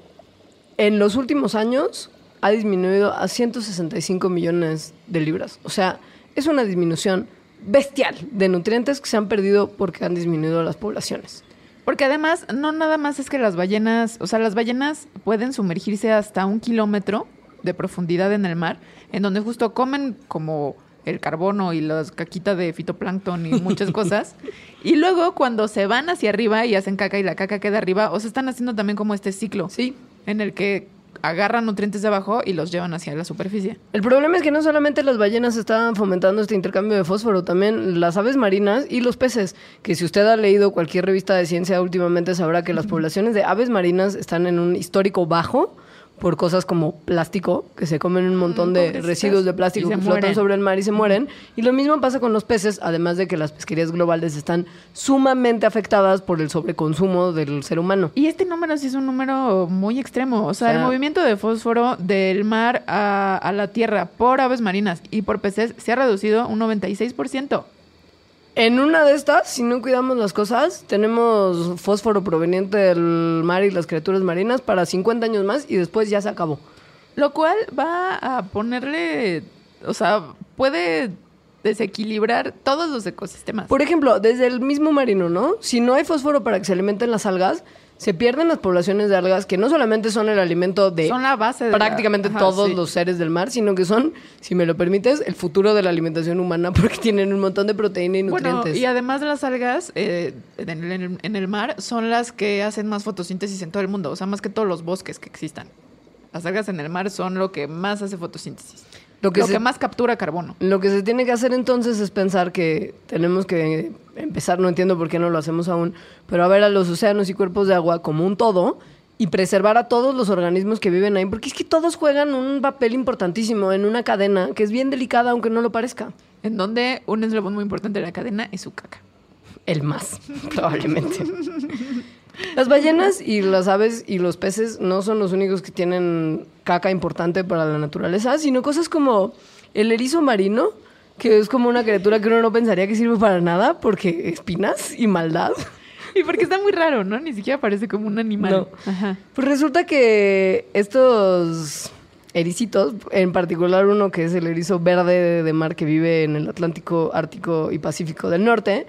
en los últimos años ha disminuido a 165 millones de libras. O sea, es una disminución bestial de nutrientes que se han perdido porque han disminuido las poblaciones.
Porque además, no nada más es que las ballenas, o sea, las ballenas pueden sumergirse hasta un kilómetro de profundidad en el mar, en donde justo comen como el carbono y las caquitas de fitoplancton y muchas cosas. Y luego cuando se van hacia arriba y hacen caca y la caca queda arriba, o sea, están haciendo también como este ciclo.
Sí.
en el que agarran nutrientes de abajo y los llevan hacia la superficie.
El problema es que no solamente las ballenas estaban fomentando este intercambio de fósforo, también las aves marinas y los peces, que si usted ha leído cualquier revista de ciencia últimamente sabrá que las poblaciones de aves marinas están en un histórico bajo por cosas como plástico, que se comen un montón
Mm,
de residuos de plástico que flotan sobre el mar y se mueren. Y lo mismo pasa con los peces, además de que las pesquerías globales están sumamente afectadas por el sobreconsumo del ser humano.
Y este número sí es un número muy extremo. O sea,
O sea-
el movimiento de fósforo del mar a, a la tierra por aves marinas y por peces se ha reducido un 96%.
En una de estas, si no cuidamos las cosas, tenemos fósforo proveniente del mar y las criaturas marinas para 50 años más y después ya se acabó.
Lo cual va a ponerle, o sea, puede desequilibrar todos los ecosistemas.
Por ejemplo, desde el mismo marino, ¿no? Si no hay fósforo para que se alimenten las algas, se pierden las poblaciones de algas que no solamente son el alimento de
Son la base de la-
prácticamente
Ajá,
todos
sí.
los seres del mar, sino que son, si me lo permites, el futuro de la alimentación humana porque tienen un montón de proteína y
Bueno,
nutrientes.
y además de las algas eh, el- en el mar son las que hacen más fotosíntesis en todo el mundo, o sea, más que todos los bosques que existan. Las algas en el mar son lo que más hace fotosíntesis.
Lo
Lo
que
que,
se-
más captura carbono.
Lo que se tiene que hacer entonces es pensar que tenemos que empezar, no entiendo por qué no lo hacemos aún, pero a ver a los océanos y cuerpos de agua como un todo y preservar a todos los organismos que viven ahí, porque es que todos juegan un papel importantísimo en una cadena que es bien delicada aunque no lo parezca.
En donde un eslabón muy importante de la cadena es su caca.
El más, probablemente. Las ballenas y las aves y los peces no son los únicos que tienen caca importante para la naturaleza, sino cosas como el erizo marino, que es como una criatura que uno no pensaría que sirve para nada, porque espinas y maldad.
Y porque está muy raro, ¿no? Ni siquiera parece como un animal.
No.
Ajá.
Pues resulta que estos ericitos, en particular uno que es el erizo verde de mar que vive en el Atlántico, Ártico y Pacífico del Norte,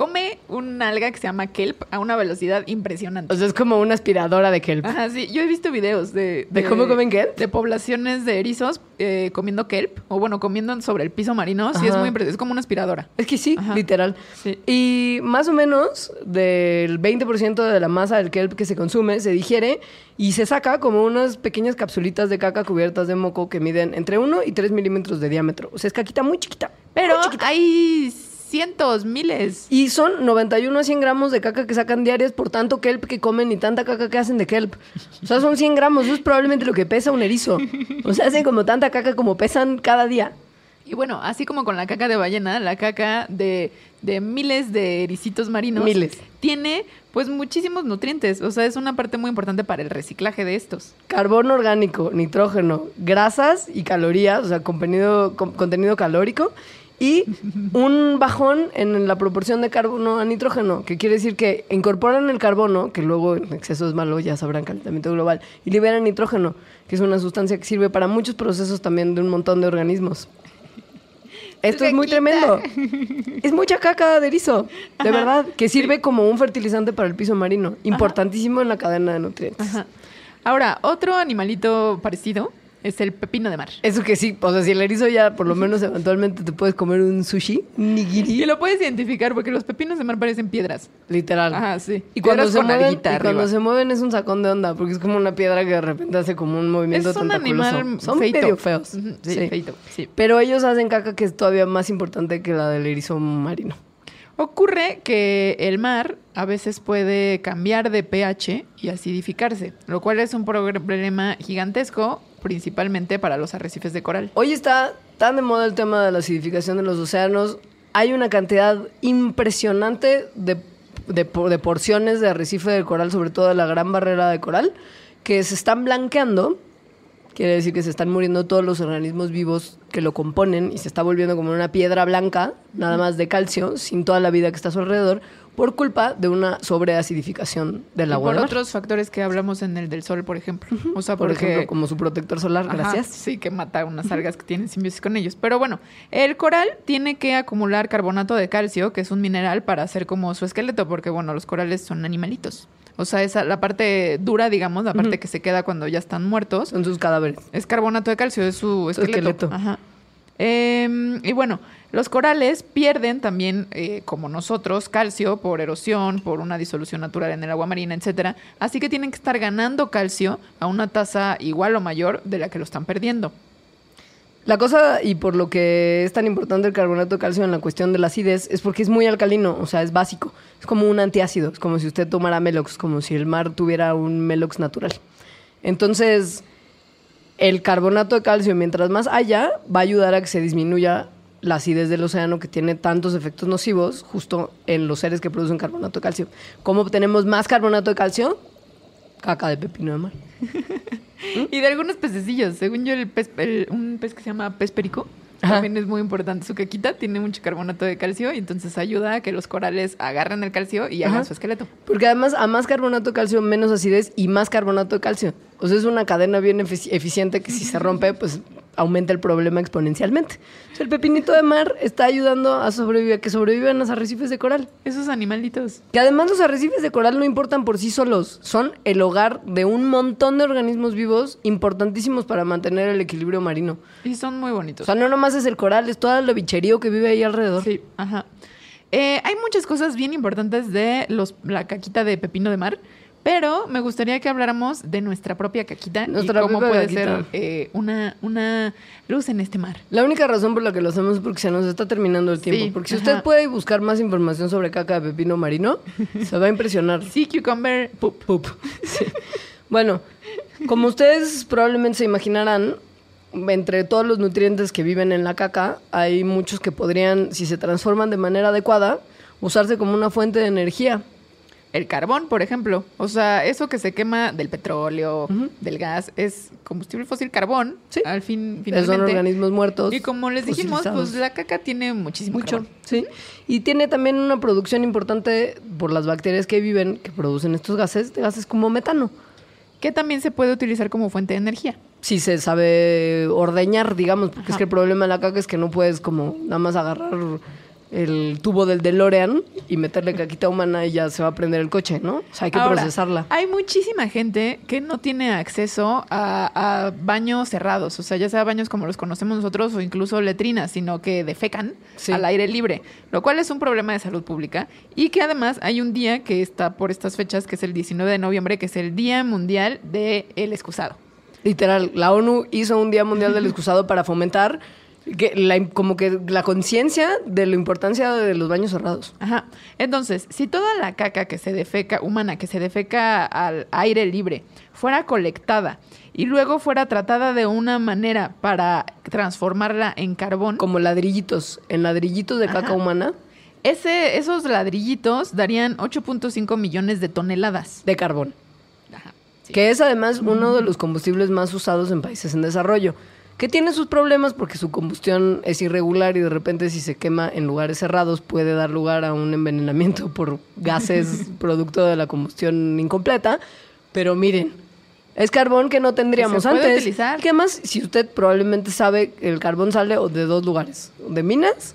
Come un alga que se llama kelp a una velocidad impresionante.
o sea, es como una aspiradora de kelp.
Ajá, sí. Yo he visto videos de...
¿De cómo comen kelp?
De poblaciones de erizos eh, comiendo kelp. O bueno, comiendo sobre el piso marino. Sí, es muy impresionante. Es como una aspiradora.
Es que sí,
Ajá.
literal.
Sí.
Y más o menos del 20% de la masa del kelp que se consume se digiere y se saca como unas pequeñas capsulitas de caca cubiertas de moco que miden entre 1 y 3 milímetros de diámetro. O sea, es caquita muy chiquita.
Pero
muy chiquita.
hay cientos, miles.
Y son 91 a 100 gramos de caca que sacan diarias por tanto kelp que comen y tanta caca que hacen de kelp. O sea, son 100 gramos. Eso es probablemente lo que pesa un erizo. O sea, hacen como tanta caca como pesan cada día.
Y bueno, así como con la caca de ballena, la caca de, de miles de ericitos marinos
Miles.
tiene pues muchísimos nutrientes. O sea, es una parte muy importante para el reciclaje de estos.
Carbono orgánico, nitrógeno, grasas y calorías, o sea, contenido, con- contenido calórico, y un bajón en la proporción de carbono a nitrógeno, que quiere decir que incorporan el carbono, que luego en exceso es malo, ya sabrán calentamiento global, y liberan nitrógeno, que es una sustancia que sirve para muchos procesos también de un montón de organismos. Esto es muy tremendo. Es mucha caca de erizo, de verdad, que sirve como un fertilizante para el piso marino, importantísimo en la cadena de nutrientes.
Ajá. Ahora, otro animalito parecido es el pepino de mar.
Eso que sí, o sea, si el erizo ya por lo menos eventualmente te puedes comer un sushi, un
Y
nigiri,
lo puedes identificar porque los pepinos de mar parecen piedras.
literal.
Ajá, sí.
Y cuando, se mueven, y cuando se mueven es un sacón de onda, porque es como una piedra que de repente hace como un movimiento
Es un
tentaculoso.
animal
Son
feito.
medio feos.
Sí,
sí.
feito, sí.
Pero ellos hacen caca que es todavía más importante que la del erizo marino.
Ocurre que el mar a veces puede cambiar de pH y acidificarse, lo cual es un problema gigantesco, principalmente para los arrecifes de coral.
Hoy está tan de moda el tema de la acidificación de los océanos. Hay una cantidad impresionante de, de po- de porciones de arrecife de coral, sobre todo la gran barrera de coral, que se están blanqueando. Quiere decir que se están muriendo todos los organismos vivos que lo componen y se está volviendo como una piedra blanca, nada más de calcio, sin toda la vida que está a su alrededor, por culpa de una sobreacidificación del
Y
agua.
por
del mar.
otros factores que hablamos en el del sol, por ejemplo. O sea,
por
porque...
ejemplo, como su protector solar,
Ajá,
gracias.
sí, que mata unas algas que tienen simbiosis con ellos. Pero bueno, el coral tiene que acumular carbonato de calcio, que es un mineral, para hacer como su esqueleto, porque bueno, los corales son animalitos. O sea, esa, la parte dura, digamos, la parte que se queda cuando ya están muertos,
Son sus cadáveres.
es carbonato de calcio, es su esqueleto.
esqueleto.
Ajá. Em, y bueno, Los corales pierden también, eh, como nosotros, calcio por erosión, por una disolución natural en el agua marina, etcétera. Así que tienen que estar ganando calcio a una tasa igual o mayor de la que lo están perdiendo.
La cosa, y por lo que es tan importante el carbonato de calcio en la cuestión de la acidez, es porque es muy alcalino, o sea, es básico. Es como un antiácido, es como si usted tomara Melox, como si el mar tuviera un Melox natural. Entonces, el carbonato de calcio, mientras más haya, va a ayudar a que se disminuya la acidez del océano que tiene tantos efectos nocivos justo en los seres que producen carbonato de calcio. ¿Cómo obtenemos más carbonato de calcio? Caca de pepino de mar.
Y de algunos pececillos. Según yo, el pez, el- un pez que se llama pez perico
Ajá.
también es muy importante. Su caquita tiene mucho carbonato de calcio y entonces ayuda a que los corales agarren el calcio y hagan
Ajá.
su esqueleto.
Porque además a más carbonato de calcio, menos acidez y más carbonato de calcio. O sea, es una cadena bien efici- eficiente que si se rompe, pues aumenta el problema exponencialmente. O el pepinito de mar está ayudando a sobrevivir, a que sobrevivan los arrecifes de coral.
Esos animalitos.
Que además los arrecifes de coral no importan por sí solos, son el hogar de un montón de organismos vivos importantísimos para mantener el equilibrio marino.
Y son muy
O
bonitos.
sea, no nomás es el coral, es todo el bicherío que vive ahí alrededor.
Sí, ajá. Eh, hay muchas cosas bien importantes de los, la caquita de pepino de mar, pero me gustaría que habláramos de nuestra propia caquita
Nuestra
y cómo puede
caquita.
ser eh, una, una luz en este mar.
La única razón por la que lo hacemos es porque se nos está terminando el tiempo.
Sí,
porque si
ajá.
usted puede buscar más información sobre caca de pepino marino, se va a impresionar.
Sí, cucumber poop.
Sí. Bueno, como ustedes probablemente se imaginarán, entre todos los nutrientes que viven en la caca, hay muchos que podrían, si se transforman de manera adecuada, usarse como una fuente de energía.
El carbón, por ejemplo. O sea, eso que se quema del petróleo, del gas, es combustible fósil carbón.
Sí.
Al fin,
Son
finalmente.
organismos muertos.
Y como les dijimos, pues la caca tiene muchísimo
Mucho,
carbón.
sí. Y tiene también una producción importante por las bacterias que viven, que producen estos gases, de gases como metano.
Que también se puede utilizar como fuente de energía.
Si se sabe ordeñar, digamos, porque es que el problema de la caca es que no puedes como nada más agarrar el tubo del DeLorean y meterle caquita humana y ya se va a prender el coche, ¿no? O sea, hay que
Ahora,
procesarla.
Hay muchísima gente que no tiene acceso a, a baños cerrados, o sea, ya sea baños como los conocemos nosotros o incluso letrinas, sino que defecan
Sí.
al aire libre, lo cual es un problema de salud pública y que además hay un día que está por estas fechas, que es el 19 de noviembre, que es el Día Mundial del Excusado.
Literal, la ONU hizo un Día Mundial del Excusado para fomentar que la, como que la conciencia de la importancia de los baños cerrados.
Ajá. Entonces, si toda la caca que se defeca, humana, que se defeca al aire libre, fuera colectada y luego fuera tratada de una manera para transformarla en carbón,
Como ladrillitos, en ladrillitos de caca
Ajá.
humana
ese, esos ladrillitos darían 8.5 millones de toneladas.
de carbón.
Ajá. sí.
Que es además uno de los combustibles más usados en países en desarrollo. Que tiene sus problemas porque su combustión es irregular y de repente si se quema en lugares cerrados puede dar lugar a un envenenamiento por gases producto de la combustión incompleta. Pero miren, es carbón que no tendríamos
se puede
antes.
utilizar.
Que además, si usted probablemente sabe, el carbón sale de dos lugares, de minas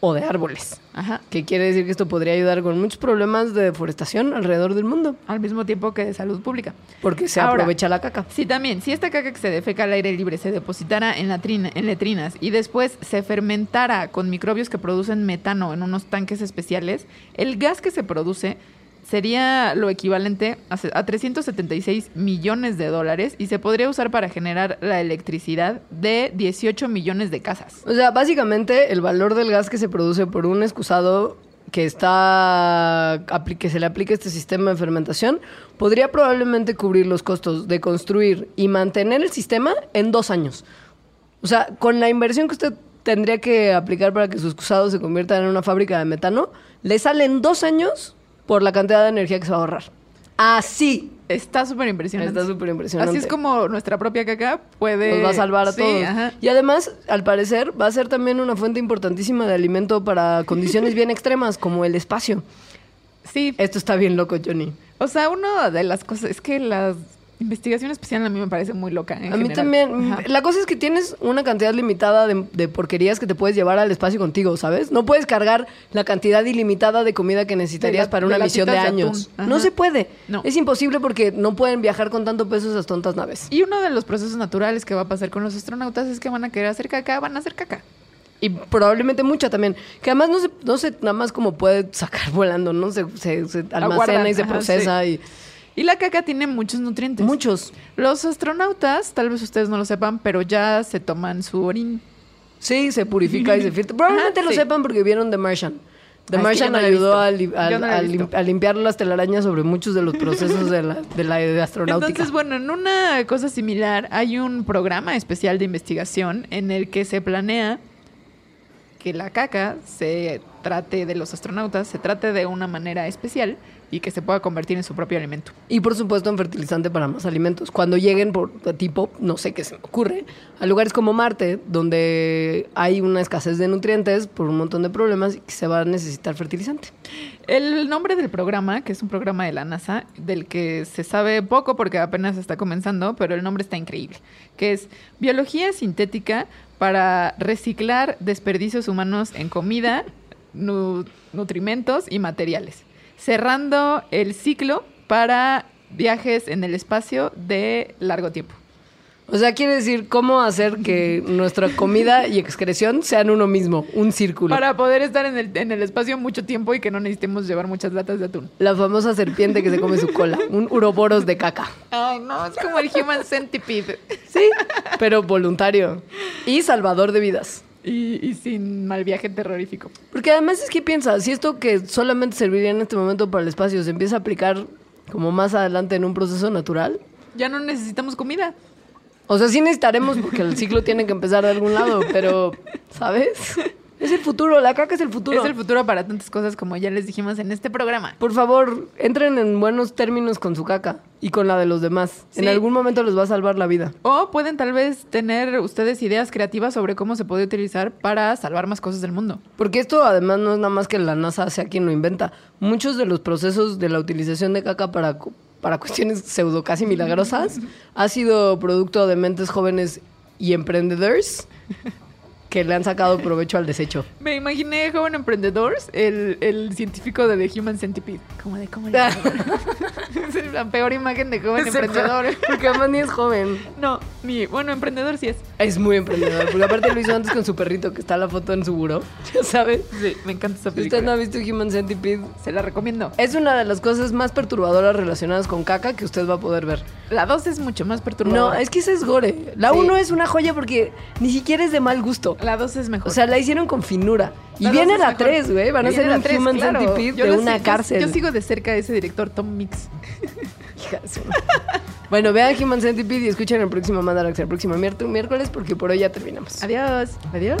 o de árboles.
Ajá.
Que quiere decir que esto podría ayudar con muchos problemas de deforestación alrededor del mundo.
Al mismo tiempo que de salud pública.
Porque se
Ahora,
aprovecha la caca.
Sí, también, si esta caca que se defeca al aire libre se depositara en, latrina, en letrinas y después se fermentara con microbios que producen metano en unos tanques especiales, el gas que se produce sería lo equivalente a, se- a 376 millones de dólares y se podría usar para generar la electricidad de 18 millones de casas.
O sea, básicamente el valor del gas que se produce por un excusado que está que se le aplique este sistema de fermentación podría probablemente cubrir los costos de construir y mantener el sistema en dos años. O sea, con la inversión que usted tendría que aplicar para que su excusado se convierta en una fábrica de metano, le salen dos años por la cantidad de energía que se va a ahorrar. Así.
Está súper impresionante.
Está súper impresionante.
Así es como nuestra propia caca puede...
Nos va a salvar a
Sí,
todos.
ajá.
Y además, al parecer, va a ser también una fuente importantísima de alimento para condiciones bien extremas, como el espacio.
Sí,
Esto está bien loco, Johnny.
O sea, una de las cosas es que la investigación espacial a mí me parece muy loca. en
a mí
general.
también.
Ajá.
La cosa es que tienes una cantidad limitada de, de porquerías que te puedes llevar al espacio contigo, ¿sabes? No puedes cargar la cantidad ilimitada de comida que necesitarías
la-
para una misión de
latitas de
años. no se puede.
No.
Es imposible porque no pueden viajar con tanto peso esas tontas naves.
Y uno de los procesos naturales que va a pasar con los astronautas es que van a querer hacer caca, van a hacer caca.
Y probablemente mucha también. Que además no se, no se nada más como puede sacar volando, ¿no? Se, se, se almacena y se
ajá,
procesa y
Y la caca tiene muchos nutrientes.
muchos.
Los astronautas, tal vez ustedes no lo sepan, pero ya se toman su orín.
Sí, se purifica y se filtra. Probablemente
Ajá,
lo
sí.
sepan porque vieron The Martian. The
Ah, es que
Martian
no
ayudó a, li- a-
no
a lim- a limpiar las telarañas sobre muchos de los procesos de la, de la de astronáutica.
Entonces, bueno, en una cosa similar hay un programa especial de investigación en el que se planea que la caca se trate de los astronautas, se trate de una manera especial y que se pueda convertir en su propio alimento.
Y por supuesto en fertilizante para más alimentos. Cuando lleguen por tipo, no sé qué se me ocurre, a lugares como Marte, donde hay una escasez de nutrientes por un montón de problemas y que se va a necesitar fertilizante.
El nombre del programa, que es un programa de la NASA, del que se sabe poco porque apenas está comenzando, pero el nombre está increíble, que es Biología Sintética para reciclar desperdicios humanos en comida, nu- nutrimentos y materiales, cerrando el ciclo para viajes en el espacio de largo tiempo.
O sea, quiere decir cómo hacer que nuestra comida y excreción sean uno mismo, un círculo.
Para poder estar en el, en el espacio mucho tiempo y que no necesitemos llevar muchas latas de atún.
La famosa serpiente que se come su cola, un uroboros de caca.
Ay, no, es como el Human Centipede.
Sí, pero voluntario y salvador de vidas.
Y, y sin mal viaje terrorífico.
Porque además es que piensa, si esto que solamente serviría en este momento para el espacio se empieza a aplicar como más adelante en un proceso natural,
Ya no necesitamos comida.
o sea, sí necesitaremos porque el ciclo tiene que empezar de algún lado, pero, ¿sabes? Es el futuro, la caca es el futuro.
Es el futuro para tantas cosas como ya les dijimos en este programa.
Por favor, entren en buenos términos con su caca y con la de los demás. En algún momento les va a salvar la vida.
O pueden tal vez tener ustedes ideas creativas sobre cómo se puede utilizar para salvar más cosas del mundo.
Porque esto además no es nada más que la NASA sea quien lo inventa. Muchos de los procesos de la utilización de caca para, para cuestiones pseudo casi milagrosas ha sido producto de mentes jóvenes y emprendedores que le han sacado provecho al desecho.
Me imaginé joven emprendedores, el, el científico de The Human Centipede. Como de cómo le? Es la peor imagen de joven emprendedor.
Porque además ni es joven.
No, ni, bueno, emprendedor sí es.
Es muy emprendedor. Porque aparte lo hizo antes con su perrito, que está la foto en su buró. Ya sabes.
Sí, me encanta esa
Si usted no
película.
ha visto Human Centipede,
Se la recomiendo.
es una de las cosas más perturbadoras relacionadas con caca que usted va a poder ver.
La 2 es mucho más
No,
perturbadora.
es que esa es gore. La
Sí.
1 es una joya porque ni siquiera es de mal gusto.
La 2 es mejor.
O sea, la hicieron con finura. Y viene la
mejor.
3, güey. Van a
la
un
tres,
Human
claro.
Centipede
Yo
de una
yo-
cárcel.
Yo, sigo de cerca a ese director Tom Mix.
De bueno, vean Human Centipede y escuchen el próximo Mandarax el próximo miércoles porque por hoy ya terminamos.
Adiós. Adiós.